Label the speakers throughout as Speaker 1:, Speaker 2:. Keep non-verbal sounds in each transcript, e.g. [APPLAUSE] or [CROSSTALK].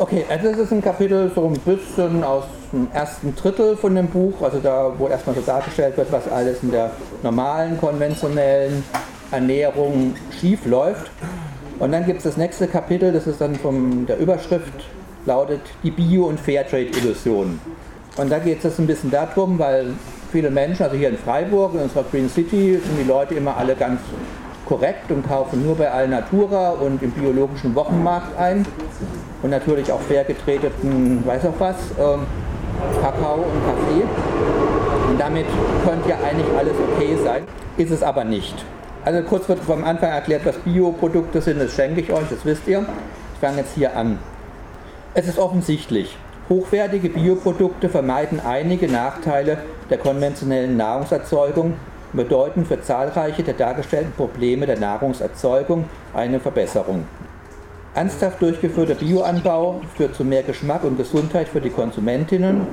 Speaker 1: Okay, also das ist ein Kapitel so ein bisschen aus dem ersten Drittel von dem Buch, also da, wo erstmal so dargestellt wird, was alles in der normalen, konventionellen Ernährung schief läuft. Und dann gibt es das nächste Kapitel, das ist dann von der Überschrift, lautet die Bio- und Fairtrade-Illusion. Und da geht es ein bisschen darum, weil viele Menschen, also hier in Freiburg, in unserer Green City, sind die Leute immer alle ganz korrekt und kaufen nur bei Alnatura und im biologischen Wochenmarkt ein und natürlich auch fair getreteten, weiß auch was, ähm, Kakao und Kaffee. Und damit könnte ja eigentlich alles okay sein, ist es aber nicht. Also kurz wird vom Anfang erklärt, was Bioprodukte sind, das schenke ich euch, das wisst ihr. Ich fange jetzt hier an. Es ist offensichtlich, hochwertige Bioprodukte vermeiden einige Nachteile der konventionellen Nahrungserzeugung und bedeuten für zahlreiche der dargestellten Probleme der Nahrungserzeugung eine Verbesserung. Ernsthaft durchgeführter Bioanbau führt zu mehr Geschmack und Gesundheit für die Konsumentinnen,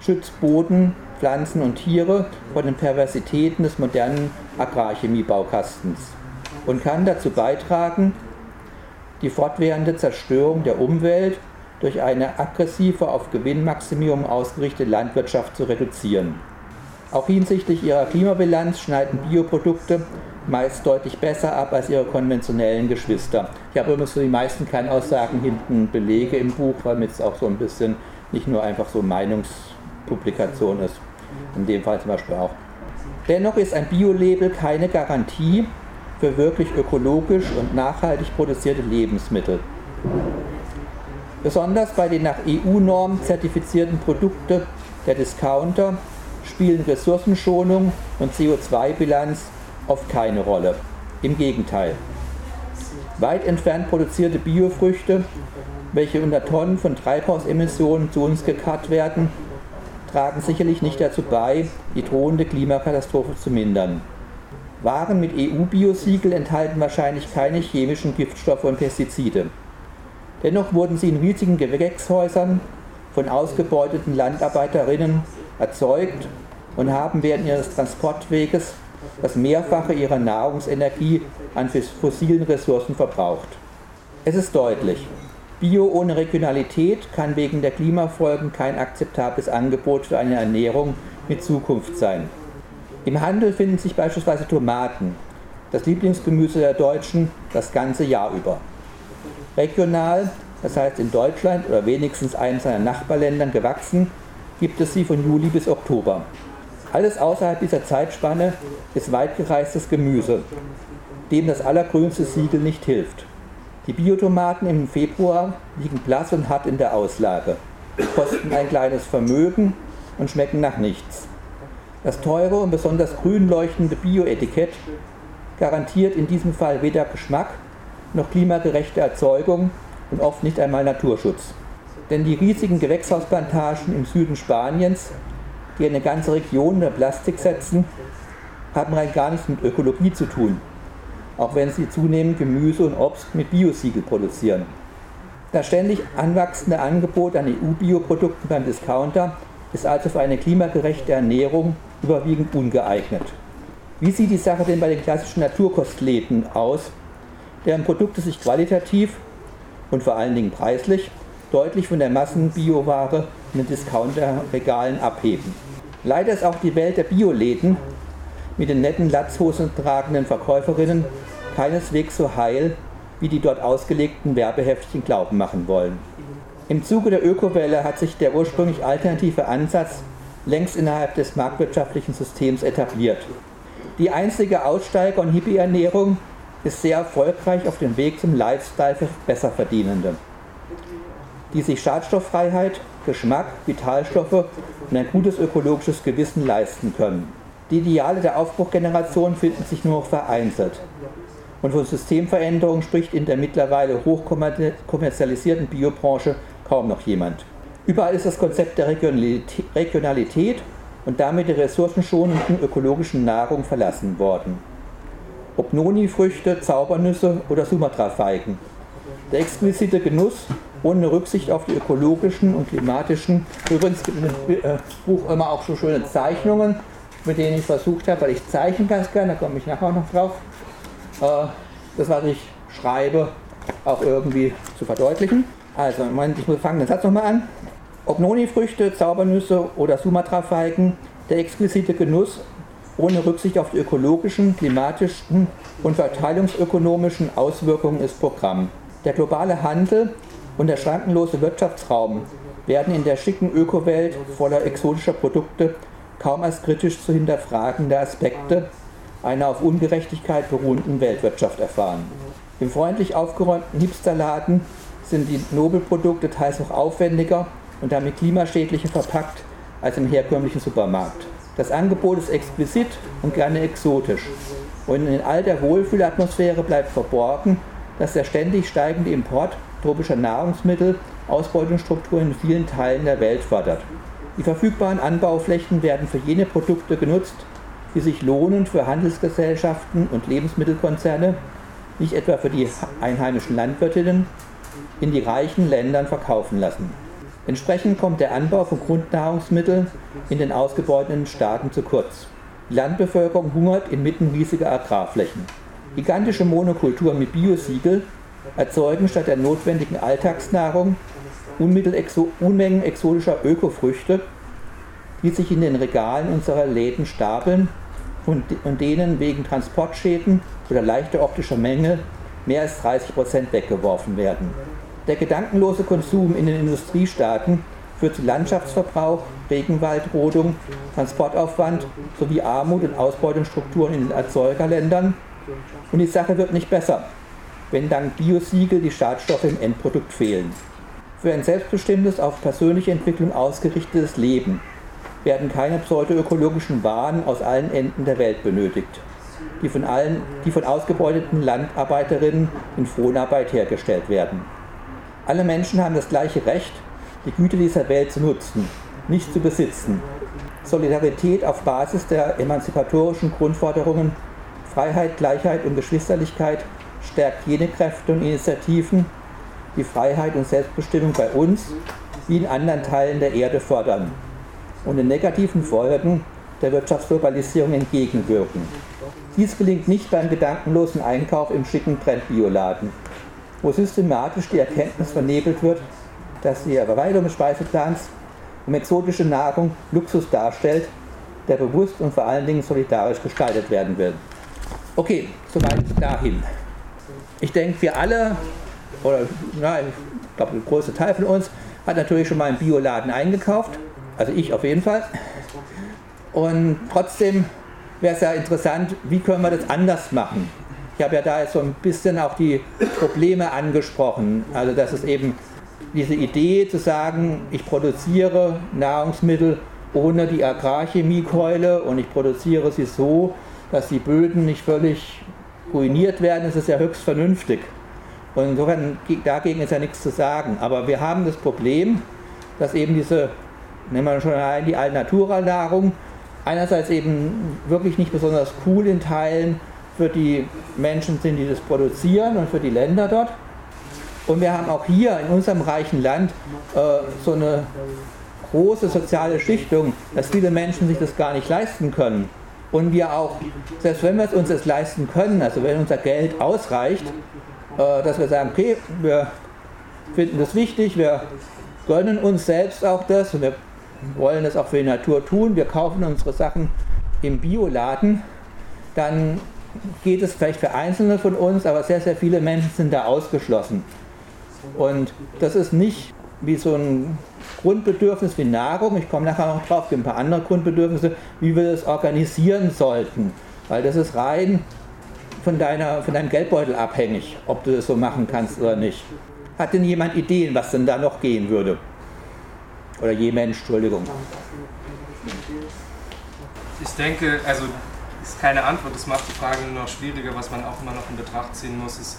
Speaker 1: schützt Boden, Pflanzen und Tiere vor den Perversitäten des modernen Agrarchemiebaukastens und kann dazu beitragen, die fortwährende Zerstörung der Umwelt durch eine aggressive auf Gewinnmaximierung ausgerichtete Landwirtschaft zu reduzieren. Auch hinsichtlich ihrer Klimabilanz schneiden Bioprodukte meist deutlich besser ab als ihre konventionellen Geschwister. Ich habe übrigens für die meisten Kernaussagen hinten Belege im Buch, weil es auch so ein bisschen nicht nur einfach so Meinungspublikation ist. In dem Fall zum Beispiel auch. Dennoch ist ein Bio-Label keine Garantie für wirklich ökologisch und nachhaltig produzierte Lebensmittel. Besonders bei den nach EU-Normen zertifizierten Produkten der Discounter spielen Ressourcenschonung und CO2-Bilanz oft keine Rolle. Im Gegenteil. Weit entfernt produzierte Biofrüchte, welche unter Tonnen von Treibhausemissionen zu uns gekarrt werden, tragen sicherlich nicht dazu bei, die drohende Klimakatastrophe zu mindern. Waren mit EU-Biosiegel enthalten wahrscheinlich keine chemischen Giftstoffe und Pestizide. Dennoch wurden sie in riesigen Gewächshäusern von ausgebeuteten Landarbeiterinnen erzeugt und haben während ihres Transportweges das Mehrfache ihrer Nahrungsenergie an fossilen Ressourcen verbraucht. Es ist deutlich, Bio ohne Regionalität kann wegen der Klimafolgen kein akzeptables Angebot für eine Ernährung mit Zukunft sein. Im Handel finden sich beispielsweise Tomaten, das Lieblingsgemüse der Deutschen, das ganze Jahr über. Regional, das heißt in Deutschland oder wenigstens einem seiner Nachbarländern gewachsen, gibt es sie von Juli bis Oktober. Alles außerhalb dieser Zeitspanne ist weitgereistes Gemüse, dem das allergrünste Siegel nicht hilft. Die Biotomaten im Februar liegen blass und hart in der Auslage, kosten ein kleines Vermögen und schmecken nach nichts. Das teure und besonders grün leuchtende Bio-Etikett garantiert in diesem Fall weder Geschmack noch klimagerechte Erzeugung und oft nicht einmal Naturschutz. Denn die riesigen Gewächshausplantagen im Süden Spaniens die eine ganze Region unter Plastik setzen, haben rein gar nichts mit Ökologie zu tun, auch wenn sie zunehmend Gemüse und Obst mit Biosiegel produzieren. Das ständig anwachsende Angebot an EU-Bioprodukten beim Discounter ist also für eine klimagerechte Ernährung überwiegend ungeeignet. Wie sieht die Sache denn bei den klassischen Naturkostläden aus, deren Produkte sich qualitativ und vor allen Dingen preislich deutlich von der Massenbioware den Discounterregalen abheben. Leider ist auch die Welt der Bioläden mit den netten Latzhosen tragenden Verkäuferinnen keineswegs so heil, wie die dort ausgelegten Werbeheftchen glauben machen wollen. Im Zuge der Ökowelle hat sich der ursprünglich alternative Ansatz längst innerhalb des marktwirtschaftlichen Systems etabliert. Die einzige Aussteiger- und Hippie-Ernährung ist sehr erfolgreich auf dem Weg zum Lifestyle für Besserverdienende die sich Schadstofffreiheit, Geschmack, Vitalstoffe und ein gutes ökologisches Gewissen leisten können. Die Ideale der Aufbruchgeneration finden sich nur noch vereinzelt. Und von Systemveränderung spricht in der mittlerweile hochkommerzialisierten Biobranche kaum noch jemand. Überall ist das Konzept der Regionalität und damit der ressourcenschonenden ökologischen Nahrung verlassen worden. Ob Noni-Früchte, Zaubernüsse oder Sumatra-Feigen. Der exquisite Genuss ohne Rücksicht auf die ökologischen und klimatischen. Übrigens gibt es im Buch immer auch so schöne Zeichnungen, mit denen ich versucht habe, weil ich zeichnen ganz gerne, da komme ich nachher noch drauf, äh, das, was ich schreibe, auch irgendwie zu verdeutlichen. Also, Moment, ich fange den Satz nochmal an. Ob Noni-Früchte, Zaubernüsse oder Sumatra-Feigen, der exquisite Genuss ohne Rücksicht auf die ökologischen, klimatischen und verteilungsökonomischen Auswirkungen ist Programm. Der globale Handel und der schrankenlose Wirtschaftsraum werden in der schicken Ökowelt voller exotischer Produkte kaum als kritisch zu hinterfragende Aspekte einer auf Ungerechtigkeit beruhenden Weltwirtschaft erfahren. Im freundlich aufgeräumten Hipsterladen sind die Nobelprodukte teils noch aufwendiger und damit klimaschädlicher verpackt als im herkömmlichen Supermarkt. Das Angebot ist exquisit und gerne exotisch. Und in all der Wohlfühlatmosphäre bleibt verborgen, dass der ständig steigende Import tropischer Nahrungsmittel Ausbeutungsstrukturen in vielen Teilen der Welt fördert. Die verfügbaren Anbauflächen werden für jene Produkte genutzt, die sich lohnen für Handelsgesellschaften und Lebensmittelkonzerne, nicht etwa für die einheimischen Landwirtinnen, in die reichen Ländern verkaufen lassen. Entsprechend kommt der Anbau von Grundnahrungsmitteln in den ausgebeuteten Staaten zu kurz. Die Landbevölkerung hungert inmitten riesiger Agrarflächen. Gigantische Monokulturen mit Biosiegel erzeugen statt der notwendigen Alltagsnahrung Unmengen exotischer Ökofrüchte, die sich in den Regalen unserer Läden stapeln und, denen wegen Transportschäden oder leichter optischer Mängel mehr als 30% weggeworfen werden. Der gedankenlose Konsum in den Industriestaaten führt zu Landschaftsverbrauch, Regenwaldrodung, Transportaufwand sowie Armut und Ausbeutungsstrukturen in den Erzeugerländern. Und die Sache wird nicht besser, wenn dank Biosiegel die Schadstoffe im Endprodukt fehlen. Für ein selbstbestimmtes, auf persönliche Entwicklung ausgerichtetes Leben werden keine pseudoökologischen Waren aus allen Enden der Welt benötigt, die von, allen, die von ausgebeuteten Landarbeiterinnen in Fronarbeit hergestellt werden. Alle Menschen haben das gleiche Recht, die Güter dieser Welt zu nutzen, nicht zu besitzen. Solidarität auf Basis der emanzipatorischen Grundforderungen Freiheit, Gleichheit und Geschwisterlichkeit stärkt jene Kräfte und Initiativen, die Freiheit und Selbstbestimmung bei uns wie in anderen Teilen der Erde fördern und den negativen Folgen der Wirtschaftsglobalisierung entgegenwirken. Dies gelingt nicht beim gedankenlosen Einkauf im schicken Trendbioladen wo systematisch die Erkenntnis vernebelt wird, dass die Erweiterung des Speiseplans um exotische Nahrung Luxus darstellt, der bewusst und vor allen Dingen solidarisch gestaltet werden will. Okay, soweit dahin. Ich denke, wir alle, oder na, ich glaube, der größte Teil von uns, hat natürlich schon mal einen Bioladen eingekauft. Also ich auf jeden Fall. Und trotzdem wäre es ja interessant, wie können wir das anders machen? Ich habe ja da jetzt so ein bisschen auch die Probleme angesprochen. Also dass es eben diese Idee zu sagen, ich produziere Nahrungsmittel ohne die Agrarchemiekeule und ich produziere sie so, dass die Böden nicht völlig ruiniert werden, ist ja höchst vernünftig. Und insofern dagegen ist ja nichts zu sagen. Aber wir haben das Problem, dass eben diese, nehmen wir schon allein die Allnatura-Nahrung, einerseits eben wirklich nicht besonders cool in Teilen für die Menschen sind, die das produzieren und für die Länder dort. Und wir haben auch hier in unserem reichen Land äh, so eine große soziale Schichtung, dass viele Menschen sich das gar nicht leisten können. Und wir auch, selbst wenn wir es uns jetzt leisten können, also wenn unser Geld ausreicht, äh, dass wir sagen, okay, wir finden das wichtig, wir gönnen uns selbst auch das und wir wollen das auch für die Natur tun, wir kaufen unsere Sachen im Bioladen, dann geht es vielleicht für Einzelne von uns, aber sehr, sehr viele Menschen sind da ausgeschlossen. Und das ist nicht wie so ein Grundbedürfnis wie Nahrung, ich komme nachher noch drauf, es gibt ein paar andere Grundbedürfnisse, wie wir das organisieren sollten. Weil das ist rein von, deiner, von deinem Geldbeutel abhängig, ob du das so machen kannst oder nicht. Hat denn jemand Ideen, was denn da noch gehen würde? Oder je Mensch, Entschuldigung.
Speaker 2: Ich denke, also ist keine Antwort. Das macht die Frage nur noch schwieriger. Was man auch immer noch in Betracht ziehen muss, ist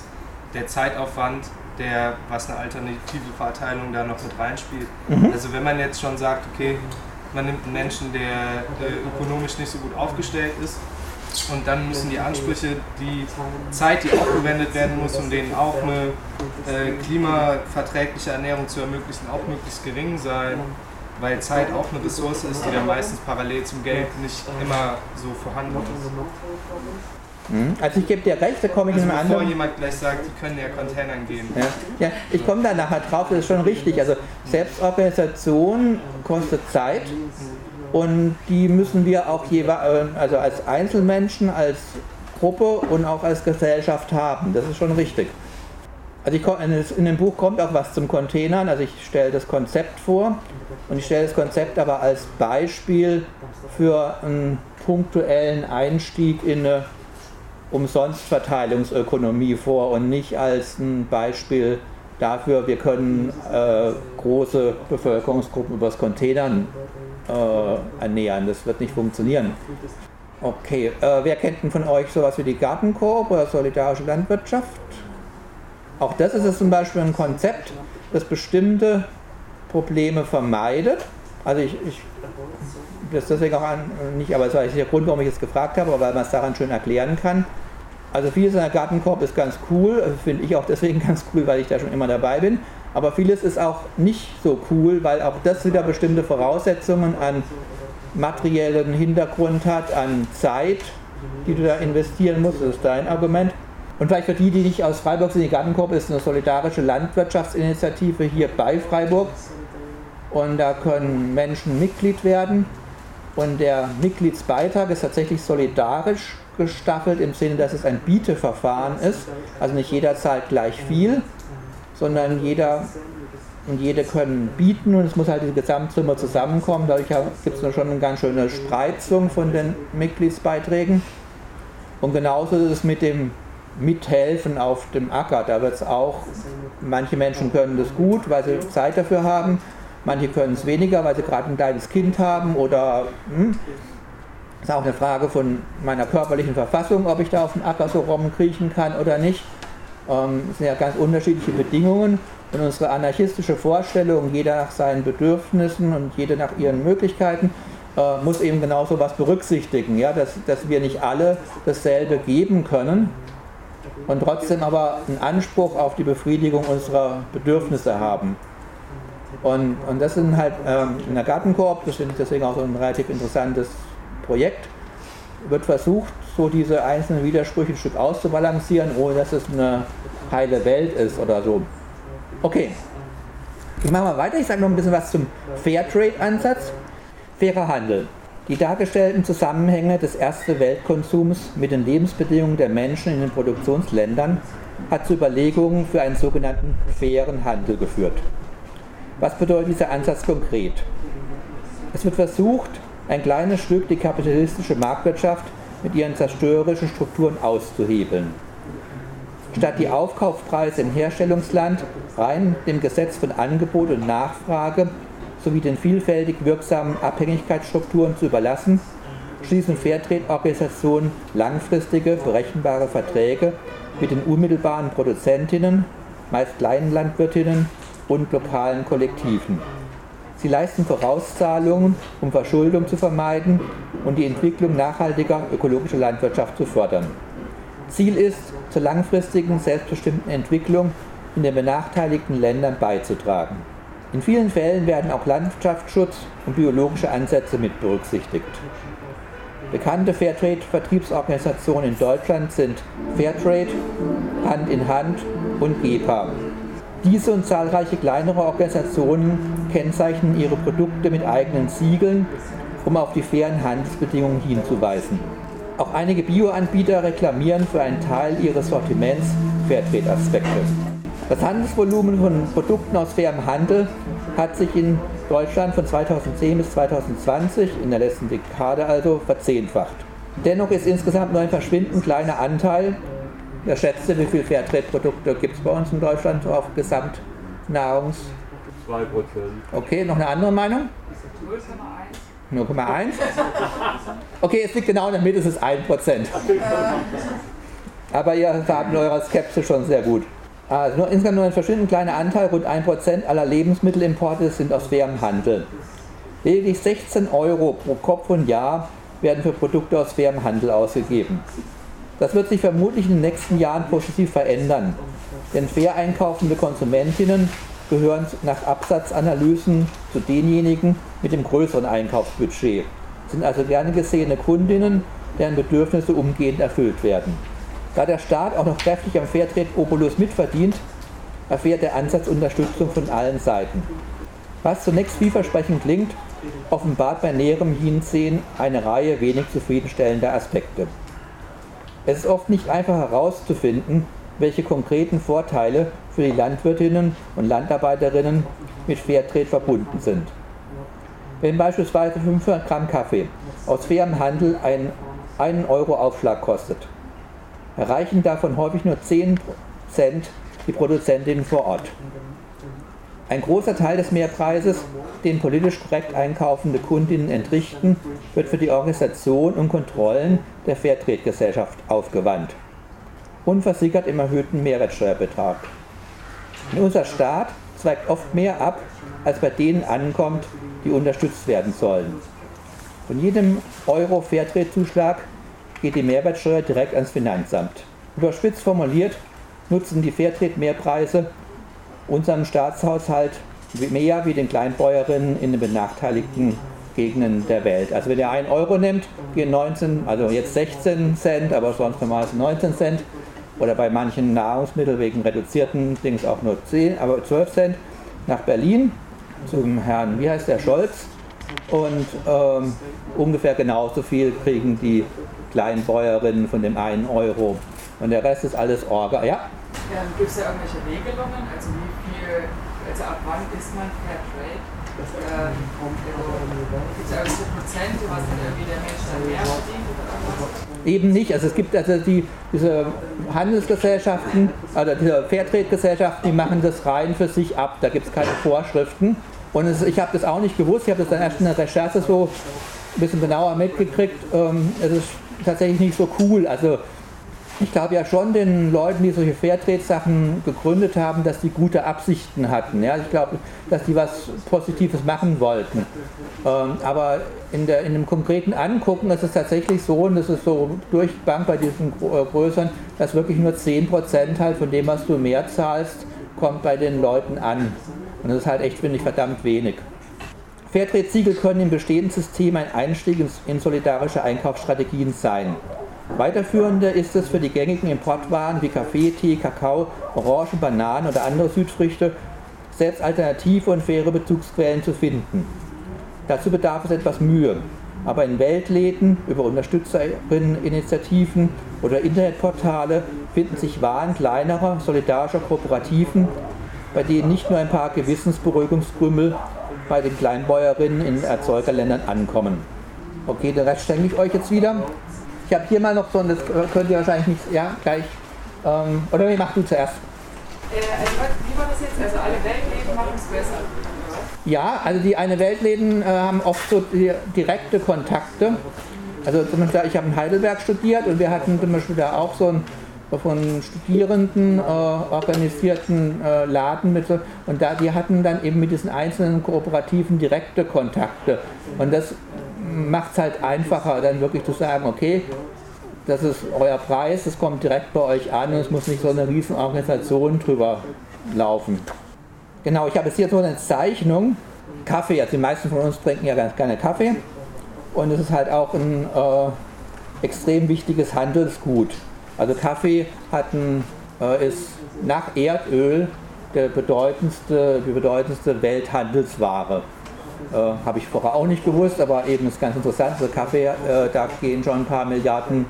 Speaker 2: der Zeitaufwand, der, was eine alternative Verteilung da noch mit reinspielt. Mhm. Also wenn man jetzt schon sagt, okay, man nimmt einen Menschen, der äh, ökonomisch nicht so gut aufgestellt ist, und dann müssen die Ansprüche, die Zeit, die aufgewendet werden muss, um denen auch eine äh, klimaverträgliche Ernährung zu ermöglichen, auch möglichst gering sein weil Zeit auch eine Ressource ist, die dann meistens parallel zum Geld nicht immer so vorhanden ist.
Speaker 1: Mhm. Also ich gebe dir recht, da komme ich also in einem
Speaker 2: anderen... jemand gleich sagt, die können ja Containern gehen.
Speaker 1: Ja, ja ich komme da nachher drauf, das ist schon richtig. Also Selbstorganisation kostet Zeit und die müssen wir auch jeweils, also als Einzelmenschen, als Gruppe und auch als Gesellschaft haben. Das ist schon richtig. Also ich, in dem Buch kommt auch was zum Containern, also ich stelle das Konzept vor und ich stelle das Konzept aber als Beispiel für einen punktuellen Einstieg in eine Umsonstverteilungsökonomie vor und nicht als ein Beispiel dafür, wir können äh, große Bevölkerungsgruppen übers Containern äh, ernähren. Das wird nicht funktionieren. Okay, äh, wer kennt denn von euch sowas wie die Gartenkorb oder solidarische Landwirtschaft? Auch das ist zum Beispiel ein Konzept, das bestimmte Probleme vermeidet. Also ich, ich das deswegen auch an, nicht, aber das war der Grund, warum ich es gefragt habe, weil man es daran schön erklären kann. Also vieles in der Gartenkorb ist ganz cool, also finde ich auch deswegen [LAUGHS] ganz cool, weil ich da schon immer dabei bin. Aber vieles ist auch nicht so cool, weil auch das wieder bestimmte Voraussetzungen an materiellen Hintergrund hat, an Zeit, die du da investieren musst. Das ist dein Argument. Und vielleicht für die, die nicht aus Freiburg sind, die Gartenkorb ist eine solidarische Landwirtschaftsinitiative hier bei Freiburg. Und da können Menschen Mitglied werden. Und der Mitgliedsbeitrag ist tatsächlich solidarisch gestaffelt im Sinne, dass es ein Bieteverfahren ist. Also nicht jeder zahlt gleich viel, sondern jeder und jede können bieten und es muss halt die Gesamtsumme zusammenkommen. Dadurch gibt es schon eine ganz schöne Spreizung von den Mitgliedsbeiträgen. Und genauso ist es mit dem Mithelfen auf dem Acker. Da wird es auch, manche Menschen können das gut, weil sie Zeit dafür haben, manche können es weniger, weil sie gerade ein kleines Kind haben oder hm, ist auch eine Frage von meiner körperlichen Verfassung, ob ich da auf dem Acker so rumkriechen kann oder nicht. Ähm, es sind ja ganz unterschiedliche Bedingungen und unsere anarchistische Vorstellung, jeder nach seinen Bedürfnissen und jede nach ihren Möglichkeiten, äh, muss eben genauso was berücksichtigen, ja? dass, dass wir nicht alle dasselbe geben können und trotzdem aber einen Anspruch auf die Befriedigung unserer Bedürfnisse haben. Und, und das sind halt ähm, in der Gartenkorb, das finde ich deswegen auch so ein relativ interessantes Projekt, wird versucht, so diese einzelnen Widersprüche ein Stück auszubalancieren, ohne dass es eine heile Welt ist oder so. Okay, ich mache mal weiter, ich sage noch ein bisschen was zum Fairtrade-Ansatz. Fairer Handel. Die dargestellten Zusammenhänge des ersten Weltkonsums mit den Lebensbedingungen der Menschen in den Produktionsländern hat zu Überlegungen für einen sogenannten fairen Handel geführt. Was bedeutet dieser Ansatz konkret? Es wird versucht, ein kleines Stück die kapitalistische Marktwirtschaft mit ihren zerstörerischen Strukturen auszuhebeln. Statt die Aufkaufpreise im Herstellungsland rein dem Gesetz von Angebot und Nachfrage sowie den vielfältig wirksamen Abhängigkeitsstrukturen zu überlassen, schließen Fairtrade-Organisationen langfristige, berechenbare Verträge mit den unmittelbaren Produzentinnen, meist kleinen Landwirtinnen und lokalen Kollektiven. Sie leisten Vorauszahlungen, um Verschuldung zu vermeiden und die Entwicklung nachhaltiger ökologischer Landwirtschaft zu fördern. Ziel ist, zur langfristigen, selbstbestimmten Entwicklung in den benachteiligten Ländern beizutragen. In vielen Fällen werden auch Landschaftsschutz und biologische Ansätze mit berücksichtigt. Bekannte Fairtrade-Vertriebsorganisationen in Deutschland sind Fairtrade, Hand in Hand und GEPA. Diese und zahlreiche kleinere Organisationen kennzeichnen ihre Produkte mit eigenen Siegeln, um auf die fairen Handelsbedingungen hinzuweisen. Auch einige Bioanbieter reklamieren für einen Teil ihres Sortiments Fairtrade-Aspekte. Das Handelsvolumen von Produkten aus fairem Handel hat sich in Deutschland von 2010 bis 2020, in der letzten Dekade also, verzehnfacht. Dennoch ist insgesamt nur ein verschwindend kleiner Anteil, wer schätzte, wie viele Fairtrade-Produkte gibt es bei uns in Deutschland auf Gesamtnahrungs... 2%. Okay, noch eine andere Meinung? 0,1. 0,1? Okay, es liegt genau in der Mitte, es ist 1%. Aber ihr habt eurer Skepsis schon sehr gut. Also nur, insgesamt nur ein verschwindend kleiner Anteil, rund 1% aller Lebensmittelimporte sind aus fairem Handel. Lediglich 16 Euro pro Kopf und Jahr werden für Produkte aus fairem Handel ausgegeben. Das wird sich vermutlich in den nächsten Jahren positiv verändern, denn fair einkaufende Konsumentinnen gehören nach Absatzanalysen zu denjenigen mit dem größeren Einkaufsbudget, sind also gerne gesehene Kundinnen deren Bedürfnisse umgehend erfüllt werden. Da der Staat auch noch kräftig am Fairtrade-Obolus mitverdient, erfährt der Ansatz Unterstützung von allen Seiten. Was zunächst vielversprechend klingt, offenbart bei näherem Hinsehen eine Reihe wenig zufriedenstellender Aspekte. Es ist oft nicht einfach herauszufinden, welche konkreten Vorteile für die Landwirtinnen und Landarbeiterinnen mit Fairtrade verbunden sind. Wenn beispielsweise 500 Gramm Kaffee aus fairem Handel einen 1 Euro Aufschlag kostet, erreichen davon häufig nur 10 Cent die Produzentinnen vor Ort. Ein großer Teil des Mehrpreises, den politisch korrekt einkaufende Kundinnen entrichten, wird für die Organisation und Kontrollen der Fairtrade-Gesellschaft aufgewandt und versickert im erhöhten Mehrwertsteuerbetrag. In unser Staat zweigt oft mehr ab, als bei denen ankommt, die unterstützt werden sollen. Von jedem Euro Fairtrade-Zuschlag geht die Mehrwertsteuer direkt ans Finanzamt. Überspitzt formuliert nutzen die Fairtrade-Mehrpreise unserem Staatshaushalt mehr wie den Kleinbäuerinnen in den benachteiligten Gegenden der Welt. Also wenn ihr 1 Euro nimmt, gehen 19, also jetzt 16 Cent, aber sonst normalerweise 19 Cent oder bei manchen Nahrungsmitteln wegen reduzierten Dings auch nur 10, aber 12 Cent nach Berlin zum Herrn, wie heißt der, Scholz und ähm, ungefähr genauso viel kriegen die Kleinbäuerinnen von dem 1 Euro und der Rest ist alles Orga.
Speaker 3: Ja? Ähm, Gibt es da irgendwelche Regelungen, also wie viel, also ab wann ist man Fair Trade? Ähm, also, Gibt es irgendwelche Prozente, was dann irgendwie der Mensch dann mehr verdient oder?
Speaker 1: Eben nicht. Also es gibt also die, diese Handelsgesellschaften, also diese Fairtrade-Gesellschaften, die machen das rein für sich ab. Da gibt es keine Vorschriften. Und es, ich habe das auch nicht gewusst. Ich habe das dann erst in der Recherche so ein bisschen genauer mitgekriegt. Ähm, es ist tatsächlich nicht so cool. Also ich glaube ja schon den Leuten, die solche Fairtrade-Sachen gegründet haben, dass die gute Absichten hatten. Ja? Ich glaube, dass die was Positives machen wollten. Ähm, aber in, der, in dem konkreten Angucken ist es tatsächlich so, und das ist so durch Bank bei diesen äh, größeren, dass wirklich nur 10% halt von dem, was du mehr zahlst, kommt bei den Leuten an. Und das ist halt echt, finde ich, verdammt wenig. Fairtrade-Siegel können im bestehenden System ein Einstieg in solidarische Einkaufsstrategien sein. Weiterführender ist es für die gängigen Importwaren wie Kaffee, Tee, Kakao, Orangen, Bananen oder andere Südfrüchte, selbst alternative und faire Bezugsquellen zu finden. Dazu bedarf es etwas Mühe, aber in Weltläden, über Unterstützerinitiativen oder Internetportale finden sich Waren kleinerer, solidarischer Kooperativen, bei denen nicht nur ein paar Gewissensberuhigungskrümel bei den Kleinbäuerinnen in Erzeugerländern ankommen. Okay, den Rest schenke ich euch jetzt wieder. Ich habe hier mal noch so, und das könnt ihr wahrscheinlich nicht, ja, gleich. Ähm, oder wie machst du zuerst?
Speaker 3: Äh, also, wie war das jetzt? Also, alle Weltläden machen es besser.
Speaker 1: Ja, also die eine Weltläden äh, haben oft so direkte Kontakte. Also zum Beispiel, ich habe in Heidelberg studiert und wir hatten zum Beispiel da auch so einen von Studierenden äh, organisierten äh, Laden mit so, und da die hatten dann eben mit diesen einzelnen Kooperativen direkte Kontakte und das macht es halt einfacher, dann wirklich zu sagen, okay, das ist euer Preis, es kommt direkt bei euch an und es muss nicht so eine riesen Organisation drüber laufen. Genau, ich habe jetzt hier so eine Zeichnung. Kaffee, also die meisten von uns trinken ja ganz gerne Kaffee. Und es ist halt auch ein äh, extrem wichtiges Handelsgut. Also Kaffee hat ein, äh, ist nach Erdöl der bedeutendste, die bedeutendste Welthandelsware. Äh, Habe ich vorher auch nicht gewusst, aber eben ist ganz interessant. Also Kaffee, äh, da gehen schon ein paar Milliarden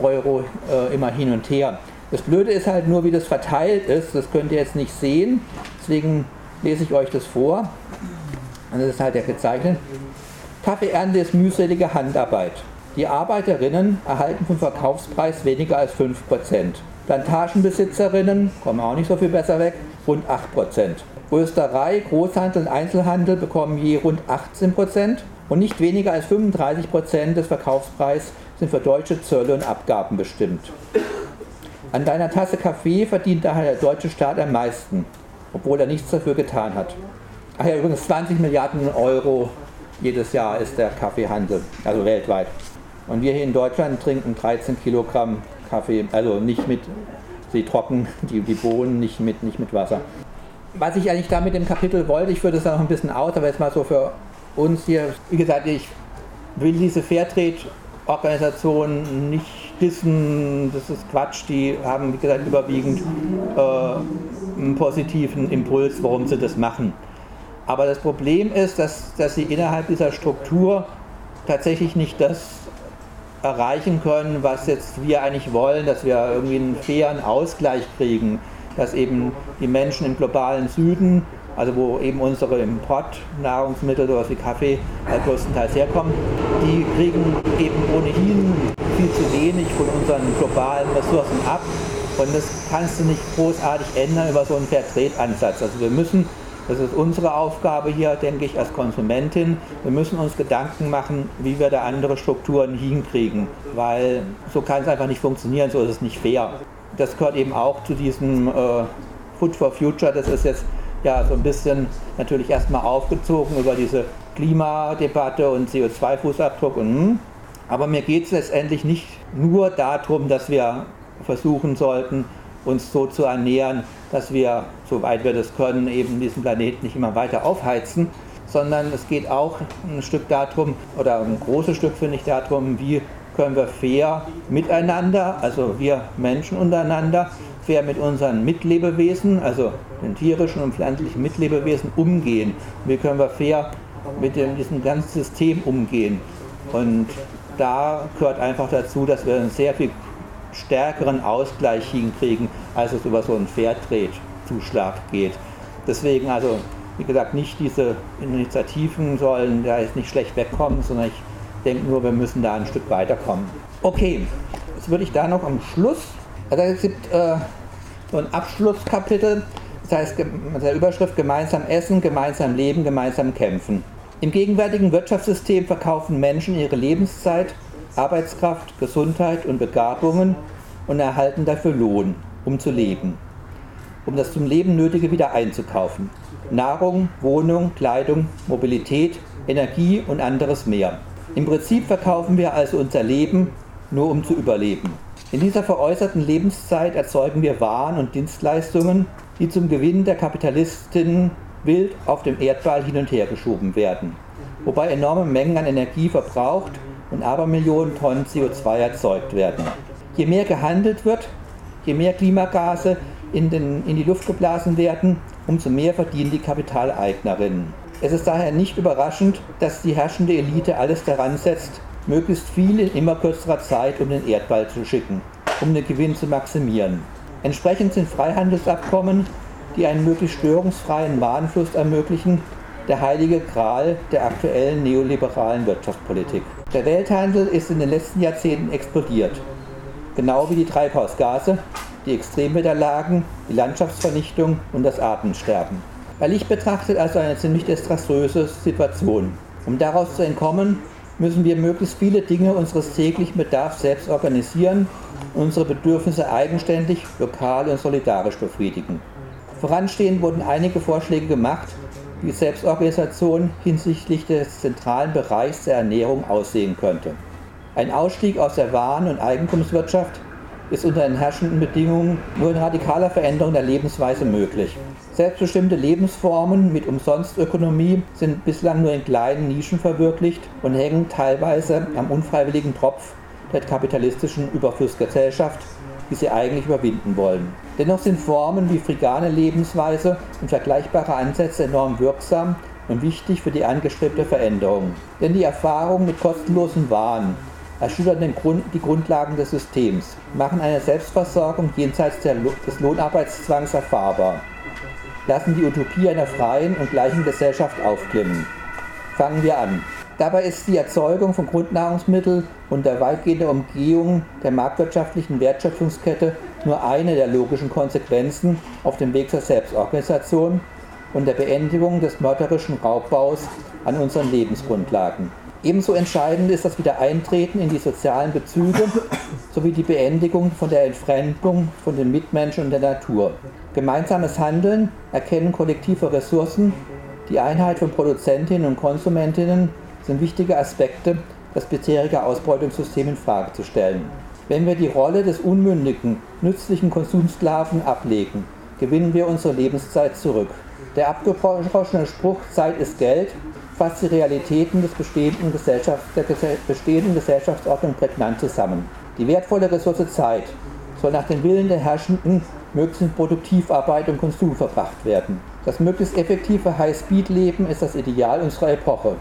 Speaker 1: Euro äh, immer hin und her. Das Blöde ist halt nur, wie das verteilt ist. Das könnt ihr jetzt nicht sehen. Deswegen lese ich euch das vor. Und das ist halt der gezeichnet. Kaffeeernte ist mühselige Handarbeit. Die Arbeiterinnen erhalten vom Verkaufspreis weniger als 5%. Plantagenbesitzerinnen kommen auch nicht so viel besser weg, rund 8%. Rösterei, Großhandel und Einzelhandel bekommen je rund 18 Prozent und nicht weniger als 35 Prozent des Verkaufspreises sind für deutsche Zölle und Abgaben bestimmt. An deiner Tasse Kaffee verdient daher der deutsche Staat am meisten, obwohl er nichts dafür getan hat. Ach ja, übrigens 20 Milliarden Euro jedes Jahr ist der Kaffeehandel, also weltweit. Und wir hier in Deutschland trinken 13 Kilogramm Kaffee, also nicht mit, sie trocken, die, die Bohnen nicht mit, nicht mit Wasser was ich eigentlich da mit dem Kapitel wollte, ich führe das da noch ein bisschen aus, aber jetzt mal so für uns hier, wie gesagt, ich will diese Fairtrade Organisationen nicht dissen, das ist Quatsch, die haben, wie gesagt, überwiegend äh, einen positiven Impuls, warum sie das machen. Aber das Problem ist, dass, dass sie innerhalb dieser Struktur tatsächlich nicht das erreichen können, was jetzt wir eigentlich wollen, dass wir irgendwie einen fairen Ausgleich kriegen, dass eben die Menschen im globalen Süden, also wo eben unsere Importnahrungsmittel, sowas wie Kaffee, halt größtenteils herkommen, die kriegen eben ohnehin viel zu wenig von unseren globalen Ressourcen ab. Und das kannst du nicht großartig ändern über so einen Fairtrade-Ansatz. Also wir müssen das ist unsere Aufgabe hier, denke ich, als Konsumentin. Wir müssen uns Gedanken machen, wie wir da andere Strukturen hinkriegen, weil so kann es einfach nicht funktionieren, so ist es nicht fair. Das gehört eben auch zu diesem äh, Food for Future, das ist jetzt ja so ein bisschen natürlich erstmal aufgezogen über diese Klimadebatte und CO2-Fußabdruck und hm. aber mir geht es letztendlich nicht nur darum, dass wir versuchen sollten, uns so zu ernähren, dass wir, soweit wir das können, eben diesen Planeten nicht immer weiter aufheizen, sondern es geht auch ein Stück darum, oder ein großes Stück finde ich darum, wie können wir fair miteinander, also wir Menschen untereinander, fair mit unseren Mitlebewesen, also den tierischen und pflanzlichen Mitlebewesen umgehen. Wie können wir fair mit dem, diesem ganzen System umgehen. Und da gehört einfach dazu, dass wir sehr viel stärkeren Ausgleich hinkriegen, als es über so einen Fairtrade-Zuschlag geht. Deswegen also, wie gesagt, nicht diese Initiativen sollen da jetzt nicht schlecht wegkommen, sondern ich denke nur, wir müssen da ein Stück weiterkommen. Okay, jetzt würde ich da noch am Schluss, also es gibt äh, so ein Abschlusskapitel, das heißt mit der Überschrift Gemeinsam essen, gemeinsam leben, gemeinsam kämpfen. Im gegenwärtigen Wirtschaftssystem verkaufen Menschen ihre Lebenszeit Arbeitskraft, Gesundheit und Begabungen und erhalten dafür Lohn, um zu leben, um das zum Leben Nötige wieder einzukaufen. Nahrung, Wohnung, Kleidung, Mobilität, Energie und anderes mehr. Im Prinzip verkaufen wir also unser Leben nur um zu überleben. In dieser veräußerten Lebenszeit erzeugen wir Waren und Dienstleistungen, die zum Gewinn der Kapitalistinnen wild auf dem Erdball hin und her geschoben werden, wobei enorme Mengen an Energie verbraucht und Abermillionen Tonnen CO2 erzeugt werden. Je mehr gehandelt wird, je mehr Klimagase in, den, in die Luft geblasen werden, umso mehr verdienen die Kapitaleignerinnen. Es ist daher nicht überraschend, dass die herrschende Elite alles daran setzt, möglichst viel in immer kürzerer Zeit um den Erdball zu schicken, um den Gewinn zu maximieren. Entsprechend sind Freihandelsabkommen, die einen möglichst störungsfreien Warenfluss ermöglichen, der heilige Gral der aktuellen neoliberalen Wirtschaftspolitik. Der Welthandel ist in den letzten Jahrzehnten explodiert, genau wie die Treibhausgase, die Extremwetterlagen, die Landschaftsvernichtung und das Artensterben. Bei Licht betrachtet also eine ziemlich desaströse Situation. Um daraus zu entkommen, müssen wir möglichst viele Dinge unseres täglichen Bedarfs selbst organisieren und unsere Bedürfnisse eigenständig, lokal und solidarisch befriedigen. Voranstehend wurden einige Vorschläge gemacht, wie Selbstorganisation hinsichtlich des zentralen Bereichs der Ernährung aussehen könnte. Ein Ausstieg aus der Waren- und Eigentumswirtschaft ist unter den herrschenden Bedingungen nur in radikaler Veränderung der Lebensweise möglich. Selbstbestimmte Lebensformen mit Umsonstökonomie sind bislang nur in kleinen Nischen verwirklicht und hängen teilweise am unfreiwilligen Tropf der kapitalistischen Überflussgesellschaft, die sie eigentlich überwinden wollen. Dennoch sind Formen wie frigane Lebensweise und vergleichbare Ansätze enorm wirksam und wichtig für die angestrebte Veränderung. Denn die Erfahrung mit kostenlosen Waren erschüttern Grund, die Grundlagen des Systems, machen eine Selbstversorgung jenseits der, des Lohnarbeitszwangs erfahrbar, lassen die Utopie einer freien und gleichen Gesellschaft aufklimmen. Fangen wir an. Dabei ist die Erzeugung von Grundnahrungsmitteln und der weitgehende Umgehung der marktwirtschaftlichen Wertschöpfungskette nur eine der logischen Konsequenzen auf dem Weg zur Selbstorganisation und der Beendigung des mörderischen Raubbaus an unseren Lebensgrundlagen. Ebenso entscheidend ist das Wiedereintreten in die sozialen Bezüge [COUGHS] sowie die Beendigung von der Entfremdung von den Mitmenschen und der Natur. Gemeinsames Handeln, Erkennen kollektiver Ressourcen, die Einheit von Produzentinnen und Konsumentinnen sind wichtige Aspekte, das bisherige Ausbeutungssystem in Frage zu stellen. Wenn wir die Rolle des unmündigen, nützlichen Konsumsklaven ablegen, gewinnen wir unsere Lebenszeit zurück. Der abgebrochene Spruch Zeit ist Geld fasst die Realitäten des bestehenden Gesellschaft, der bestehenden Gesellschaftsordnung prägnant zusammen. Die wertvolle Ressource Zeit soll nach dem Willen der Herrschenden möglichst in Produktivarbeit und Konsum verbracht werden. Das möglichst effektive High-Speed-Leben ist das Ideal unserer Epoche.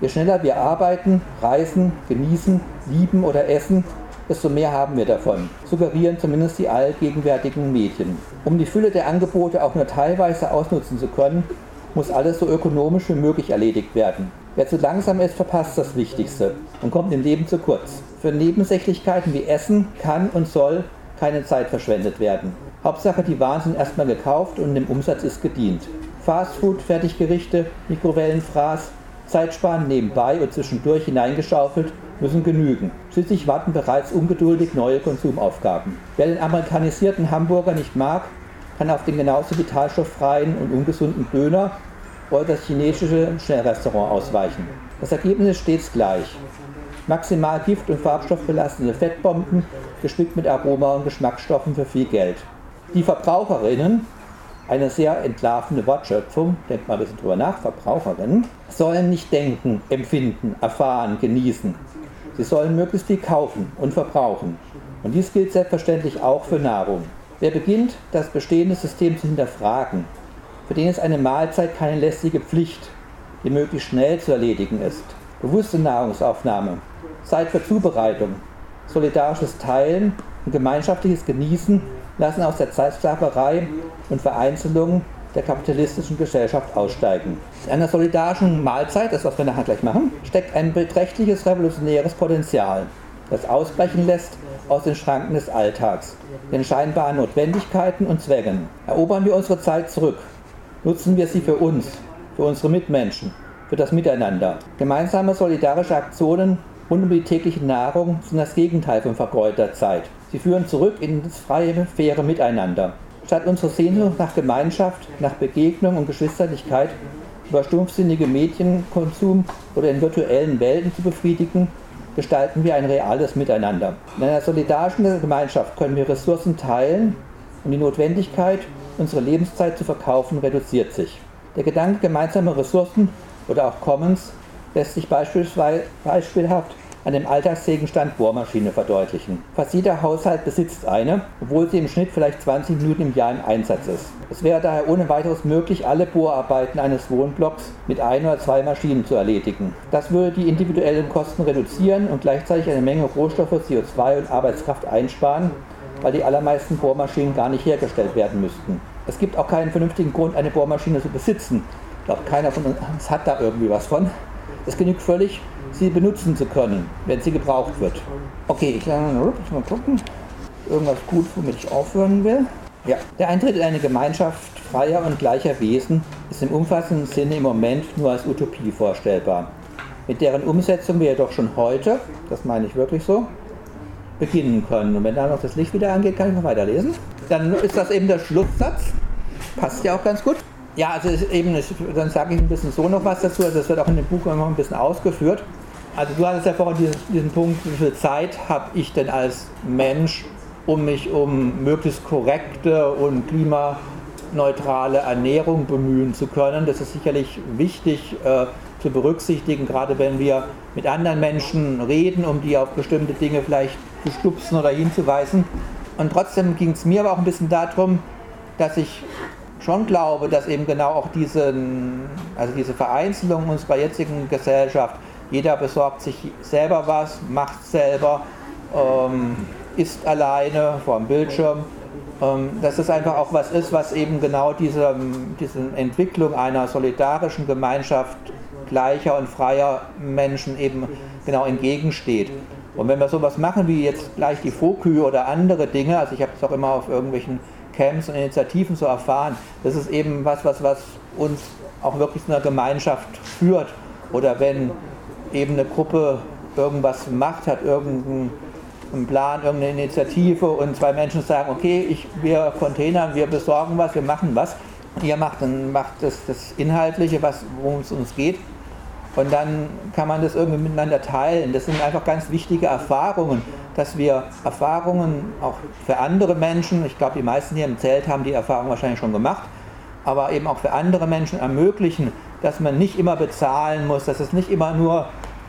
Speaker 1: Je schneller wir arbeiten, reisen, genießen, lieben oder essen, desto mehr haben wir davon, suggerieren zumindest die allgegenwärtigen Medien. Um die Fülle der Angebote auch nur teilweise ausnutzen zu können, muss alles so ökonomisch wie möglich erledigt werden. Wer zu langsam ist, verpasst das Wichtigste und kommt im Leben zu kurz. Für Nebensächlichkeiten wie Essen kann und soll keine Zeit verschwendet werden. Hauptsache, die Waren sind erstmal gekauft und dem Umsatz ist gedient. Fastfood, Fertiggerichte, Mikrowellenfraß, Zeitsparen nebenbei und zwischendurch hineingeschaufelt müssen genügen. Schließlich warten bereits ungeduldig neue Konsumaufgaben. Wer den amerikanisierten Hamburger nicht mag, kann auf den genauso vitalstofffreien und ungesunden Döner oder das chinesische Schnellrestaurant ausweichen. Das Ergebnis ist stets gleich. Maximal Gift- und Farbstoffbelastende Fettbomben, gespickt mit Aroma und Geschmacksstoffen für viel Geld. Die Verbraucherinnen, eine sehr entlarvende Wortschöpfung, denkt mal ein bisschen drüber nach, Verbraucherinnen, sollen nicht denken, empfinden, erfahren, genießen. Sie sollen möglichst viel kaufen und verbrauchen. Und dies gilt selbstverständlich auch für Nahrung. Wer beginnt, das bestehende System zu hinterfragen, für den ist eine Mahlzeit keine lästige Pflicht, die möglichst schnell zu erledigen ist. Bewusste Nahrungsaufnahme, Zeit für Zubereitung, solidarisches Teilen und gemeinschaftliches Genießen lassen aus der Zeitsklaverei und Vereinzelung der kapitalistischen Gesellschaft aussteigen. In einer solidarischen Mahlzeit, das was wir nachher gleich machen, steckt ein beträchtliches revolutionäres Potenzial, das ausbrechen lässt aus den Schranken des Alltags, den scheinbaren Notwendigkeiten und Zwängen. Erobern wir unsere Zeit zurück. Nutzen wir sie für uns, für unsere Mitmenschen, für das Miteinander. Gemeinsame solidarische Aktionen rund um die tägliche Nahrung sind das Gegenteil von vergeudeter Zeit. Sie führen zurück in das freie, faire Miteinander. Statt unsere Sehnsucht nach Gemeinschaft, nach Begegnung und Geschwisterlichkeit über stumpfsinnige Medienkonsum oder in virtuellen Welten zu befriedigen, gestalten wir ein reales Miteinander. In einer solidarischen Gemeinschaft können wir Ressourcen teilen und die Notwendigkeit, unsere Lebenszeit zu verkaufen, reduziert sich. Der Gedanke gemeinsamer Ressourcen oder auch Commons lässt sich beispielhaft an dem Alltagsgegenstand Bohrmaschine verdeutlichen. Fast jeder Haushalt besitzt eine, obwohl sie im Schnitt vielleicht 20 Minuten im Jahr im Einsatz ist. Es wäre daher ohne weiteres möglich, alle Bohrarbeiten eines Wohnblocks mit ein oder zwei Maschinen zu erledigen. Das würde die individuellen Kosten reduzieren und gleichzeitig eine Menge Rohstoffe, CO2 und Arbeitskraft einsparen, weil die allermeisten Bohrmaschinen gar nicht hergestellt werden müssten. Es gibt auch keinen vernünftigen Grund, eine Bohrmaschine zu besitzen. Ich glaube, keiner von uns hat da irgendwie was von. Es genügt völlig, sie benutzen zu können, wenn sie gebraucht wird. Okay, ich kann mal gucken. Irgendwas gut, womit ich aufhören will. Ja, der Eintritt in eine Gemeinschaft freier und gleicher Wesen ist im umfassenden Sinne im Moment nur als Utopie vorstellbar. Mit deren Umsetzung wir jedoch schon heute, das meine ich wirklich so, beginnen können. Und wenn da noch das Licht wieder angeht, kann ich noch weiterlesen. Dann ist das eben der Schlusssatz. Passt ja auch ganz gut. Ja, also eben, dann sage ich ein bisschen so noch was dazu. Also das wird auch in dem Buch immer ein bisschen ausgeführt. Also du hattest ja vorhin diesen, diesen Punkt, wie viel Zeit habe ich denn als Mensch, um mich um möglichst korrekte und klimaneutrale Ernährung bemühen zu können. Das ist sicherlich wichtig äh, zu berücksichtigen, gerade wenn wir mit anderen Menschen reden, um die auf bestimmte Dinge vielleicht zu stupsen oder hinzuweisen. Und trotzdem ging es mir aber auch ein bisschen darum, dass ich schon glaube, dass eben genau auch diese, also diese Vereinzelung unserer jetzigen Gesellschaft, jeder besorgt sich selber was, macht selber, ähm, ist alleine vor dem Bildschirm. Ähm, dass es einfach auch was ist, was eben genau diese, diese Entwicklung einer solidarischen Gemeinschaft gleicher und freier Menschen eben genau entgegensteht. Und wenn wir sowas machen wie jetzt gleich die Fokü oder andere Dinge, also ich habe es auch immer auf irgendwelchen Camps und Initiativen zu erfahren, das ist eben was, was, was uns auch wirklich zu einer Gemeinschaft führt. Oder wenn eben eine Gruppe irgendwas macht, hat irgendeinen Plan, irgendeine Initiative und zwei Menschen sagen, okay, ich, wir Containern, wir besorgen was, wir machen was. Ihr macht, dann macht das, das Inhaltliche, worum es uns geht. Und dann kann man das irgendwie miteinander teilen. Das sind einfach ganz wichtige Erfahrungen, dass wir Erfahrungen auch für andere Menschen, ich glaube, die meisten hier im Zelt haben die Erfahrung wahrscheinlich schon gemacht, aber eben auch für andere Menschen ermöglichen, dass man nicht immer bezahlen muss, dass es nicht immer nur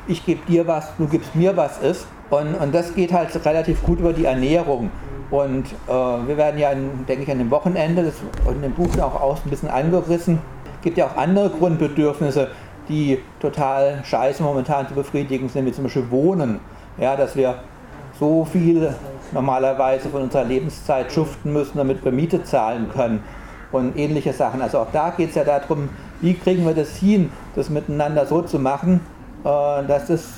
Speaker 1: ich gebe dir was, du gibst mir was ist. Und, und das geht halt relativ gut über die Ernährung. Und äh, wir werden ja, in, denke ich, an dem Wochenende, das in dem Buch auch aus ein bisschen angerissen, gibt ja auch andere Grundbedürfnisse, die total scheiße momentan zu befriedigen sind, wie zum Beispiel Wohnen. Ja, dass wir so viel normalerweise von unserer Lebenszeit schuften müssen, damit wir Miete zahlen können und ähnliche Sachen. Also auch da geht es ja darum, wie kriegen wir das hin, das miteinander so zu machen, äh, dass es